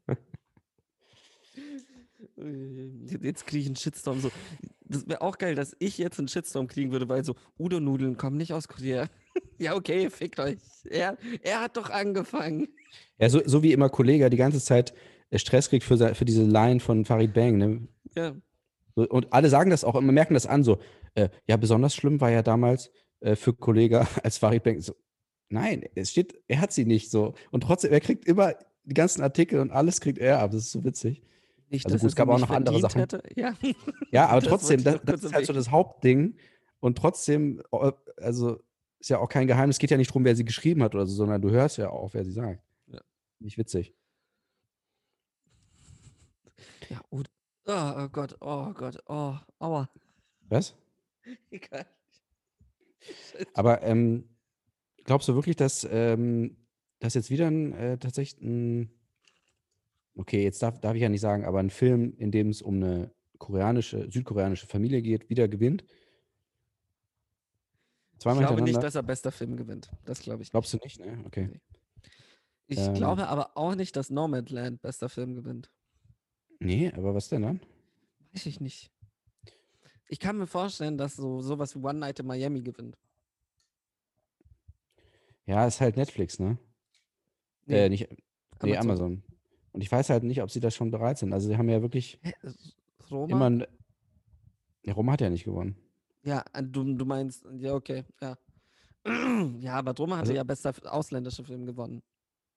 Ui, Jetzt kriege ich einen Shitstorm. So. Das wäre auch geil, dass ich jetzt einen Shitstorm kriegen würde, weil so Udon-Nudeln kommen nicht aus Korea. ja, okay, fickt euch. Er, er hat doch angefangen. Ja, so, so wie immer Kollege die ganze Zeit äh, Stress kriegt für, für diese Line von Farid Bang. Ne? Ja, So, Und alle sagen das auch immer, merken das an, so, äh, ja, besonders schlimm war ja damals äh, für Kollege als Farid Bang. So, nein, es steht, er hat sie nicht so. Und trotzdem, er kriegt immer die ganzen Artikel und alles kriegt er ab. Das ist so witzig. Nicht, Also gut, es gab auch noch andere Sachen. Hätte. Ja. Ja, aber Das trotzdem, das, das ist halt so das Hauptding. Und trotzdem, äh, also ist ja auch kein Geheimnis, es geht ja nicht darum, wer sie geschrieben hat oder so, sondern du hörst ja auch, wer sie sagt. Ja. Nicht witzig. Ja, oh, oh Gott, oh Gott, oh, aua. Was? Egal. Aber ähm, glaubst du wirklich, dass ähm, das jetzt wieder ein, äh, tatsächlich ein, okay, jetzt darf, darf ich ja nicht sagen, aber ein Film, in dem es um eine koreanische, südkoreanische Familie geht, wieder gewinnt? Ich Zweimal glaube nicht, dass er bester Film gewinnt. Das glaube ich nicht. Glaubst du nicht, ne? Okay. Ich Ähm. glaube aber auch nicht, dass Nomadland bester Film gewinnt. Nee, aber was denn dann? Weiß ich nicht. Ich kann mir vorstellen, dass so sowas wie One Night in Miami gewinnt. Ja, ist halt Netflix, ne? Nee, Äh, nicht, nee, Amazon. Und ich weiß halt nicht, ob sie das schon bereit sind. Also sie haben ja wirklich Hä, Roma? immer ein, ja, Roma hat ja nicht gewonnen. Ja, äh, du, du meinst, ja, okay, ja. ja, aber Roma hatte Also- ja bester ausländischer Film gewonnen.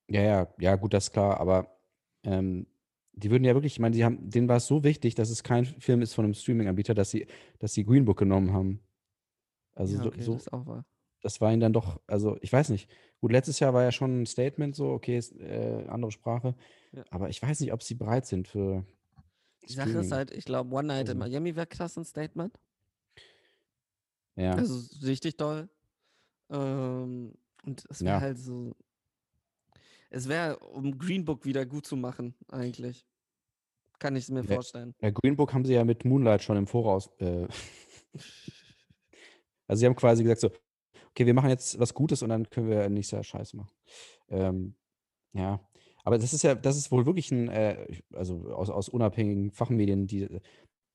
Ja, ja, ja, gut, das ist klar, aber ähm, die würden ja wirklich, ich meine, die haben, denen war es so wichtig, dass es kein Film ist von einem Streaming-Anbieter, dass sie, dass sie Green Book genommen haben. Also ja, so, okay, so, das ist auch wahr. Das war ihnen dann doch, also ich weiß nicht. Gut, letztes Jahr war ja schon ein Statement so, okay, ist äh, andere Sprache, Ja. aber ich weiß nicht, ob sie bereit sind für Die Sache ist halt, ich glaube, One Night in Also- Miami wäre krass ein Statement. Ja, Also richtig toll. Ähm, und es wäre Ja. halt so. Es wäre, um Green Book wieder gut zu machen, eigentlich. Kann ich es mir Ja. vorstellen. ja, Green Book haben sie ja mit Moonlight schon im Voraus. Äh, also sie haben quasi gesagt so, okay, wir machen jetzt was Gutes und dann können wir nächstes Jahr Scheiße machen. Ähm, ja, aber das ist ja, das ist wohl wirklich ein, äh, also aus, aus unabhängigen Fachmedien, die,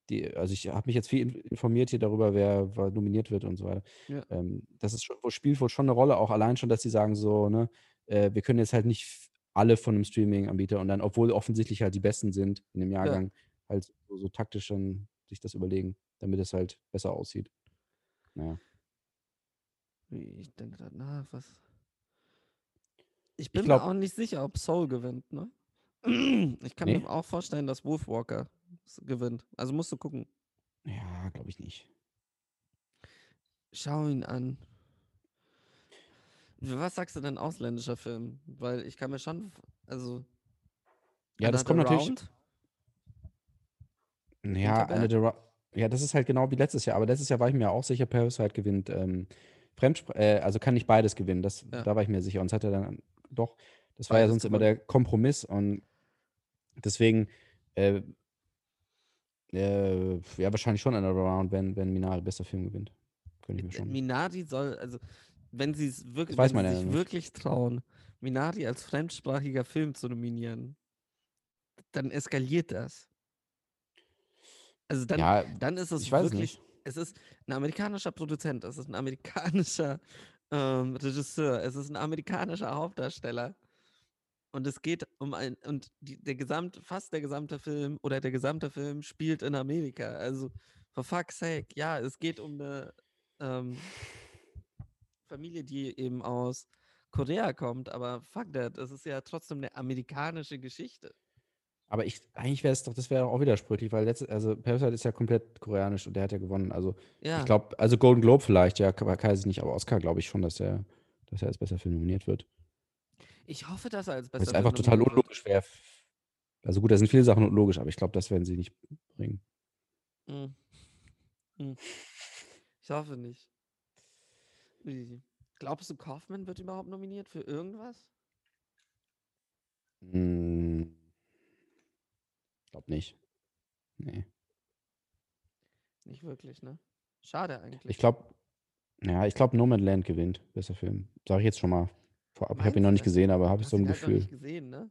die, also ich habe mich jetzt viel in- informiert hier darüber, wer, wer nominiert wird und so weiter. Ja. Ähm, das ist schon, spielt wohl schon eine Rolle, auch allein schon, dass sie sagen so, ne, äh, wir können jetzt halt nicht alle von einem Streaming-Anbieter und dann, obwohl offensichtlich halt die Besten sind in dem Jahrgang, halt so, so taktisch dann sich das überlegen, damit es halt besser aussieht. Ja. Ich denke gerade nach, was. Ich bin glaub- mir auch nicht sicher, ob Soul gewinnt, ne? Ich kann Nee? mir auch vorstellen, dass Wolfwalker gewinnt. Also musst du gucken. Ja, glaube ich nicht. Schau ihn an. Was sagst du denn ausländischer Film? Weil ich kann mir schon, also. Ja, das kommt natürlich. Ja, ja, das ist halt genau wie letztes Jahr. Aber letztes Jahr war ich mir auch sicher, Parasite gewinnt. Ähm, Fremdspr äh, also kann nicht beides gewinnen. Das, Ja. Da war ich mir sicher. Und es hat er dann doch. Das war ja Beides sonst immer gewonnen. der Kompromiss. Und deswegen, äh, äh, ja, wahrscheinlich schon Another Round, wenn, wenn Minari bester Film gewinnt. Könnte ich mir schon. Minari soll, also wenn sie es wirklich, weiß wenn sie sich nicht. wirklich trauen, Minari als fremdsprachiger Film zu nominieren, dann eskaliert das. Also dann, ja, dann ist es ich es wirklich, nicht. Es ist ein amerikanischer Produzent, es ist ein amerikanischer ähm, Regisseur, es ist ein amerikanischer Hauptdarsteller. Und es geht um ein, und die, der gesamte, fast der gesamte Film oder der gesamte Film spielt in Amerika. Also, for fuck's sake, ja, es geht um eine ähm, Familie, die eben aus Korea kommt, aber fuck that, es ist ja trotzdem eine amerikanische Geschichte. Aber ich, eigentlich wäre es doch, das wäre auch widersprüchlich, weil letzte, also Parasite ist ja komplett koreanisch und der hat ja gewonnen. Also Ja, ich glaube, also Golden Globe vielleicht, ja, kann ich nicht, aber Oscar glaube ich schon, dass er, dass er als besser Film nominiert wird. ich hoffe, dass er als besser es einfach total nominiert wird. unlogisch wäre. Also gut, da sind viele Sachen unlogisch, aber ich glaube, das werden sie nicht bringen. Hm. Hm. Ich hoffe nicht. Glaubst du, Kaufman wird überhaupt nominiert für irgendwas? Hm, glaube nicht. Nee. Nicht wirklich, ne? Schade eigentlich. Ich glaube, ja, ich glaube, No Man Land gewinnt. Besser Film. Sage ich jetzt schon mal vorab. Ich habe ihn noch nicht gesehen, aber habe ich so ein ihn halt noch Gefühl. nicht gesehen, ne?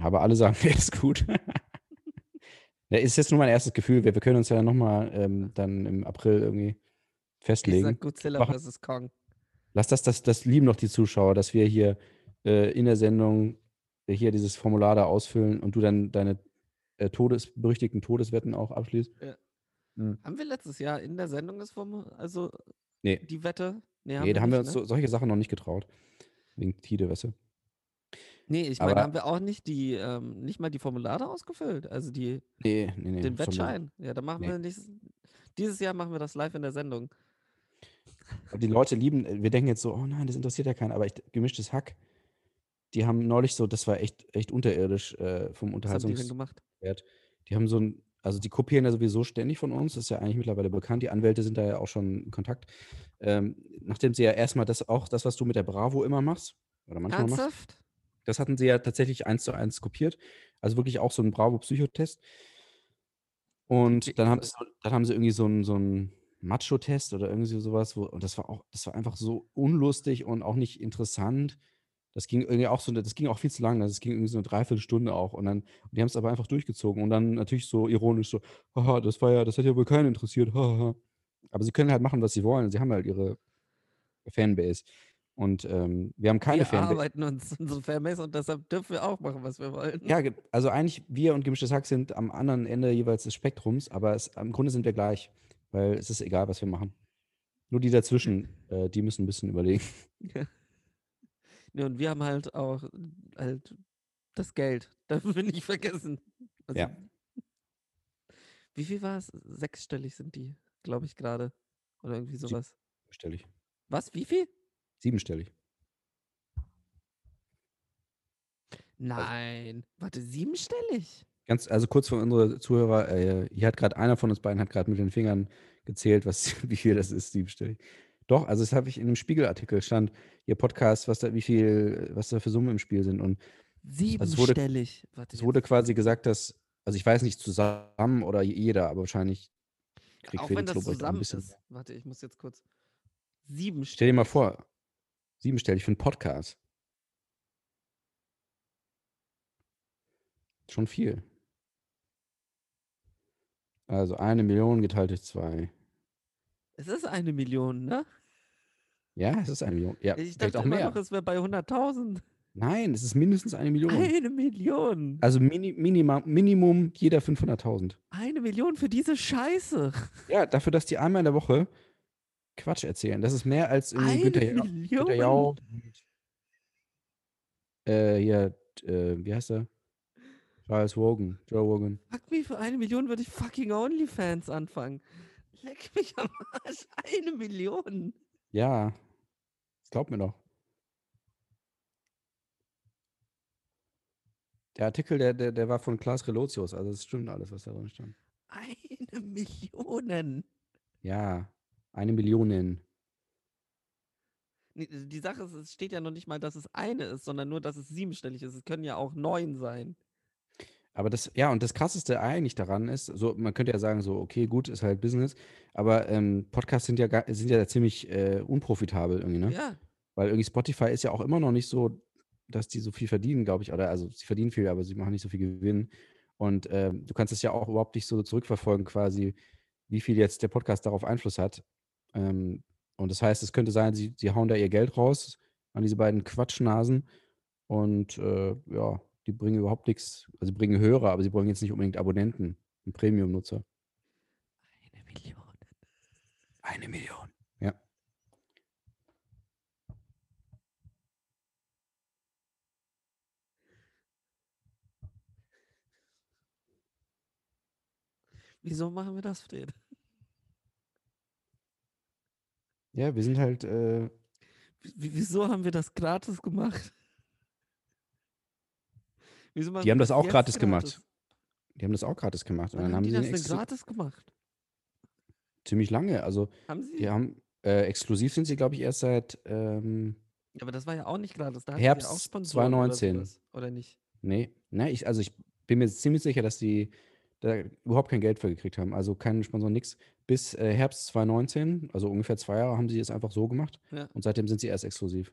Aber alle sagen, er ist gut. ja, ist jetzt nur mein erstes Gefühl. Wir, wir können uns ja nochmal ähm, dann im April irgendwie Ich festlegen. sag Godzilla vs. Kong. Lass das, das, das lieben doch die Zuschauer, dass wir hier äh, in der Sendung hier dieses Formular da ausfüllen und du dann deine äh, Todes, berüchtigten Todeswetten auch abschließt. Haben wir letztes Jahr in der Sendung das Form also Nee, die Wette? nee da haben wir uns ne? so, solche Sachen noch nicht getraut. Wegen Tide, weißt du? Nee, ich meine, aber- haben wir auch nicht die, ähm, nicht mal die Formulare ausgefüllt, also die, Nee, nee, nee. den haben Wettschein. Ja, dann machen Nee. wir nächstes, dieses Jahr machen wir das live in der Sendung. Die Leute lieben, äh, wir denken jetzt so, oh nein, das interessiert ja keinen, aber ich, gemischtes Hack, die haben neulich so, das war echt, echt unterirdisch äh, vom haben die? Die haben so ein, also die kopieren ja sowieso ständig von uns, das ist ja eigentlich mittlerweile bekannt, die Anwälte sind da ja auch schon in Kontakt. Ähm, nachdem sie ja erstmal das auch, das, was du mit der Bravo immer machst, oder manchmal machst, Ernsthaft? das hatten sie ja tatsächlich eins zu eins kopiert. Also wirklich auch so ein Bravo-Psychotest. Und dann haben, sie, so- dann haben sie irgendwie so einen, so einen Macho-Test oder irgendwie sowas, wo, und das war auch, das war einfach so unlustig und auch nicht interessant. Das ging irgendwie auch so, das ging auch viel zu lang, also es ging irgendwie so eine Dreiviertelstunde auch. Und dann, und die haben es aber einfach durchgezogen und dann natürlich so ironisch so, haha, das war ja, das hat ja wohl keinen interessiert, haha. Aber sie können halt machen, was sie wollen. Sie haben halt ihre Fanbase. Und ähm, wir haben keine wir Fanbase. arbeiten uns unsere Fanbase und deshalb dürfen wir auch machen, was wir wollen. Ja, also eigentlich wir und gemischtes Hack sind am anderen Ende jeweils des Spektrums, aber es, im Grunde sind wir gleich, weil es ist egal, was wir machen. Nur die dazwischen, äh, die müssen ein bisschen überlegen. Ja, und wir haben halt auch halt das Geld. Dürfen wir nicht vergessen. Also, Ja. Wie viel war es? Sechsstellig sind die, glaube ich, gerade. Oder irgendwie sowas. Siebenstellig. Was? Wie viel? Siebenstellig. Nein. Warte, siebenstellig? Ganz, also kurz für unsere Zuhörer, äh, hier hat gerade einer von uns beiden hat gerade mit den Fingern gezählt, was, wie viel das ist, siebenstellig. Doch, also das habe ich in einem Spiegelartikel stand, ihr Podcast, was da, wie viel, was da für Summen im Spiel sind. Und Also es wurde- Siebenstellig. Es wurde quasi gesagt, dass, also ich weiß nicht zusammen oder jeder, aber wahrscheinlich kriegt Auch Felix wenn das auch ein zusammen bisschen. ist. Warte, ich muss jetzt kurz. Siebenstellig. Stell dir mal vor, siebenstellig für einen Podcast. Schon viel. Also eine Million geteilt durch zwei. Es ist eine Million, ne? Ja, es ist eine Million. Ja, Ich dachte auch immer mehr. noch, es wäre bei 100.000. Nein, es ist mindestens eine Million. Eine Million. Also Mini, Minima, Minimum jeder 500.000. Eine Million für diese Scheiße. Ja, dafür, dass die einmal in der Woche Quatsch erzählen. Das ist mehr als irgendwie Eine Günther, Ja- Million. Günther Jauch. Äh, hier, äh, wie heißt er? Charles Wogan, Joe Wogan. Fuck me, für eine Million würde ich fucking OnlyFans anfangen. Leck mich am Arsch. Eine Million. Ja, glaub mir doch. Der Artikel, der, der, der war von Klaas Relotius, also es stimmt alles, was da drin stand. Eine Million. Ja, eine Million. Die Sache ist, es steht ja noch nicht mal, dass es eine ist, sondern nur, dass es siebenstellig ist. Es können ja auch neun sein. Aber das, ja, und das Krasseste eigentlich daran ist, so, man könnte ja sagen, so, okay, gut, ist halt Business, aber ähm, Podcasts sind ja, gar, sind ja ziemlich äh, unprofitabel irgendwie, ne? Ja, Weil irgendwie Spotify ist ja auch immer noch nicht so, dass die so viel verdienen, glaube ich. Oder also sie verdienen viel, aber sie machen nicht so viel Gewinn. Und ähm, du kannst es ja auch überhaupt nicht so zurückverfolgen, quasi, wie viel jetzt der Podcast darauf Einfluss hat. Ähm, und das heißt, es könnte sein, sie, sie hauen da ihr Geld raus an diese beiden Quatschnasen und äh, ja, die bringen überhaupt nichts. Also sie bringen Hörer, aber sie bringen jetzt nicht unbedingt Abonnenten und Premium-Nutzer. eine Million. Eine Million. Ja. Wieso machen wir das, Fred? Ja, wir sind halt, äh, Wie- Wieso haben wir das gratis gemacht? Die haben das auch jetzt gratis gemacht. die haben das auch gratis gemacht. Und dann haben die das den denn gratis gemacht? ziemlich lange. Also Haben sie? die haben, äh, exklusiv sind sie, glaube ich, erst seit, ähm, aber das war ja auch nicht gratis. Da Herbst ja auch Sponsoren oder 2019. sowas, Oder nicht? Nee, ne, ich, also ich bin mir ziemlich sicher, dass die da überhaupt kein Geld für gekriegt haben. Also keinen Sponsor, nix. Bis äh, Herbst 2019, also ungefähr zwei Jahre, haben sie es einfach so gemacht. Ja. Und seitdem sind sie erst exklusiv.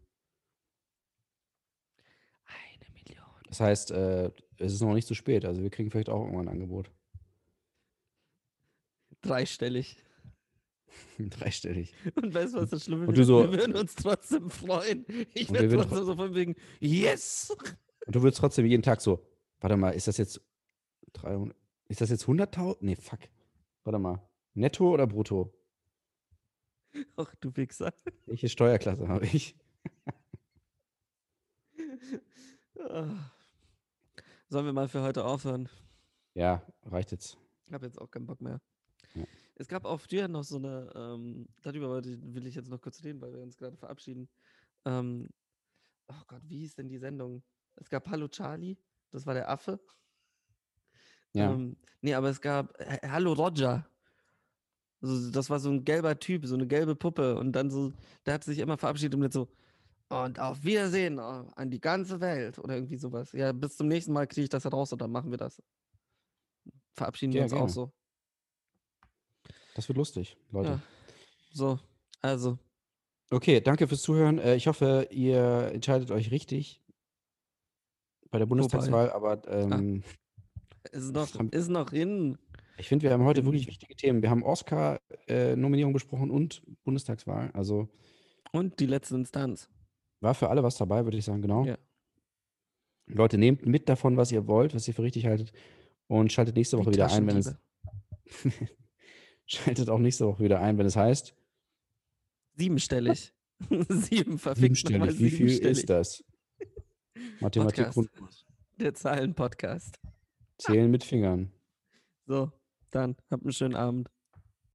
Eine Million. Das heißt, äh, es ist noch nicht zu spät. Also wir kriegen vielleicht auch irgendwann ein Angebot. Dreistellig. Dreistellig. Und weißt du, was das Schlimme ist? so- wir würden uns trotzdem freuen. Ich werde trotzdem so von wegen, yes! Und du würdest trotzdem jeden Tag so, warte mal, ist das jetzt 300, ist das jetzt 100.000? Nee, fuck. Warte mal. Netto oder brutto? Ach, du Wichser. Welche Steuerklasse habe ich? Sollen wir mal für heute aufhören? Ja, reicht jetzt. Ich habe jetzt auch keinen Bock mehr. Ja. Es gab auch früher noch so eine, ähm, darüber will ich jetzt noch kurz reden, weil wir uns gerade verabschieden. Ähm, oh Gott, wie hieß denn die Sendung? Es gab Hallo Charlie, das war der Affe. Ja. Ähm, nee, aber es gab äh, Hallo Roger. Also, das war so ein gelber Typ, so eine gelbe Puppe. Und dann so, der hat sich immer verabschiedet und jetzt so, und auf Wiedersehen äh, an die ganze Welt oder irgendwie sowas. Ja, bis zum nächsten Mal kriege ich das raus und dann machen wir das. Verabschieden wir Ja, uns auch gerne. so. Das wird lustig, Leute. Ja. So, also, Okay, danke fürs Zuhören. Äh, ich hoffe, ihr entscheidet euch richtig bei der Bundestagswahl, aber ähm, ist noch, haben- ist noch hin. ich finde, wir haben heute wirklich wichtige Themen. Wir haben Oscar-Nominierung besprochen und Bundestagswahl. Also Und die letzte Instanz. War für alle was dabei, würde ich sagen, genau. Ja. Leute, nehmt mit davon, was ihr wollt, was ihr für richtig haltet und schaltet nächste Die Woche wieder ein, wenn es schaltet auch nächste Woche wieder ein, wenn es heißt Siebenstellig. Sieben verfickt siebenstellig. Wie viel siebenstellig. ist das? Mathematik Podcast. Grundkurs. Der Zahlen-Podcast. Zählen mit Fingern. So, dann habt einen schönen Abend.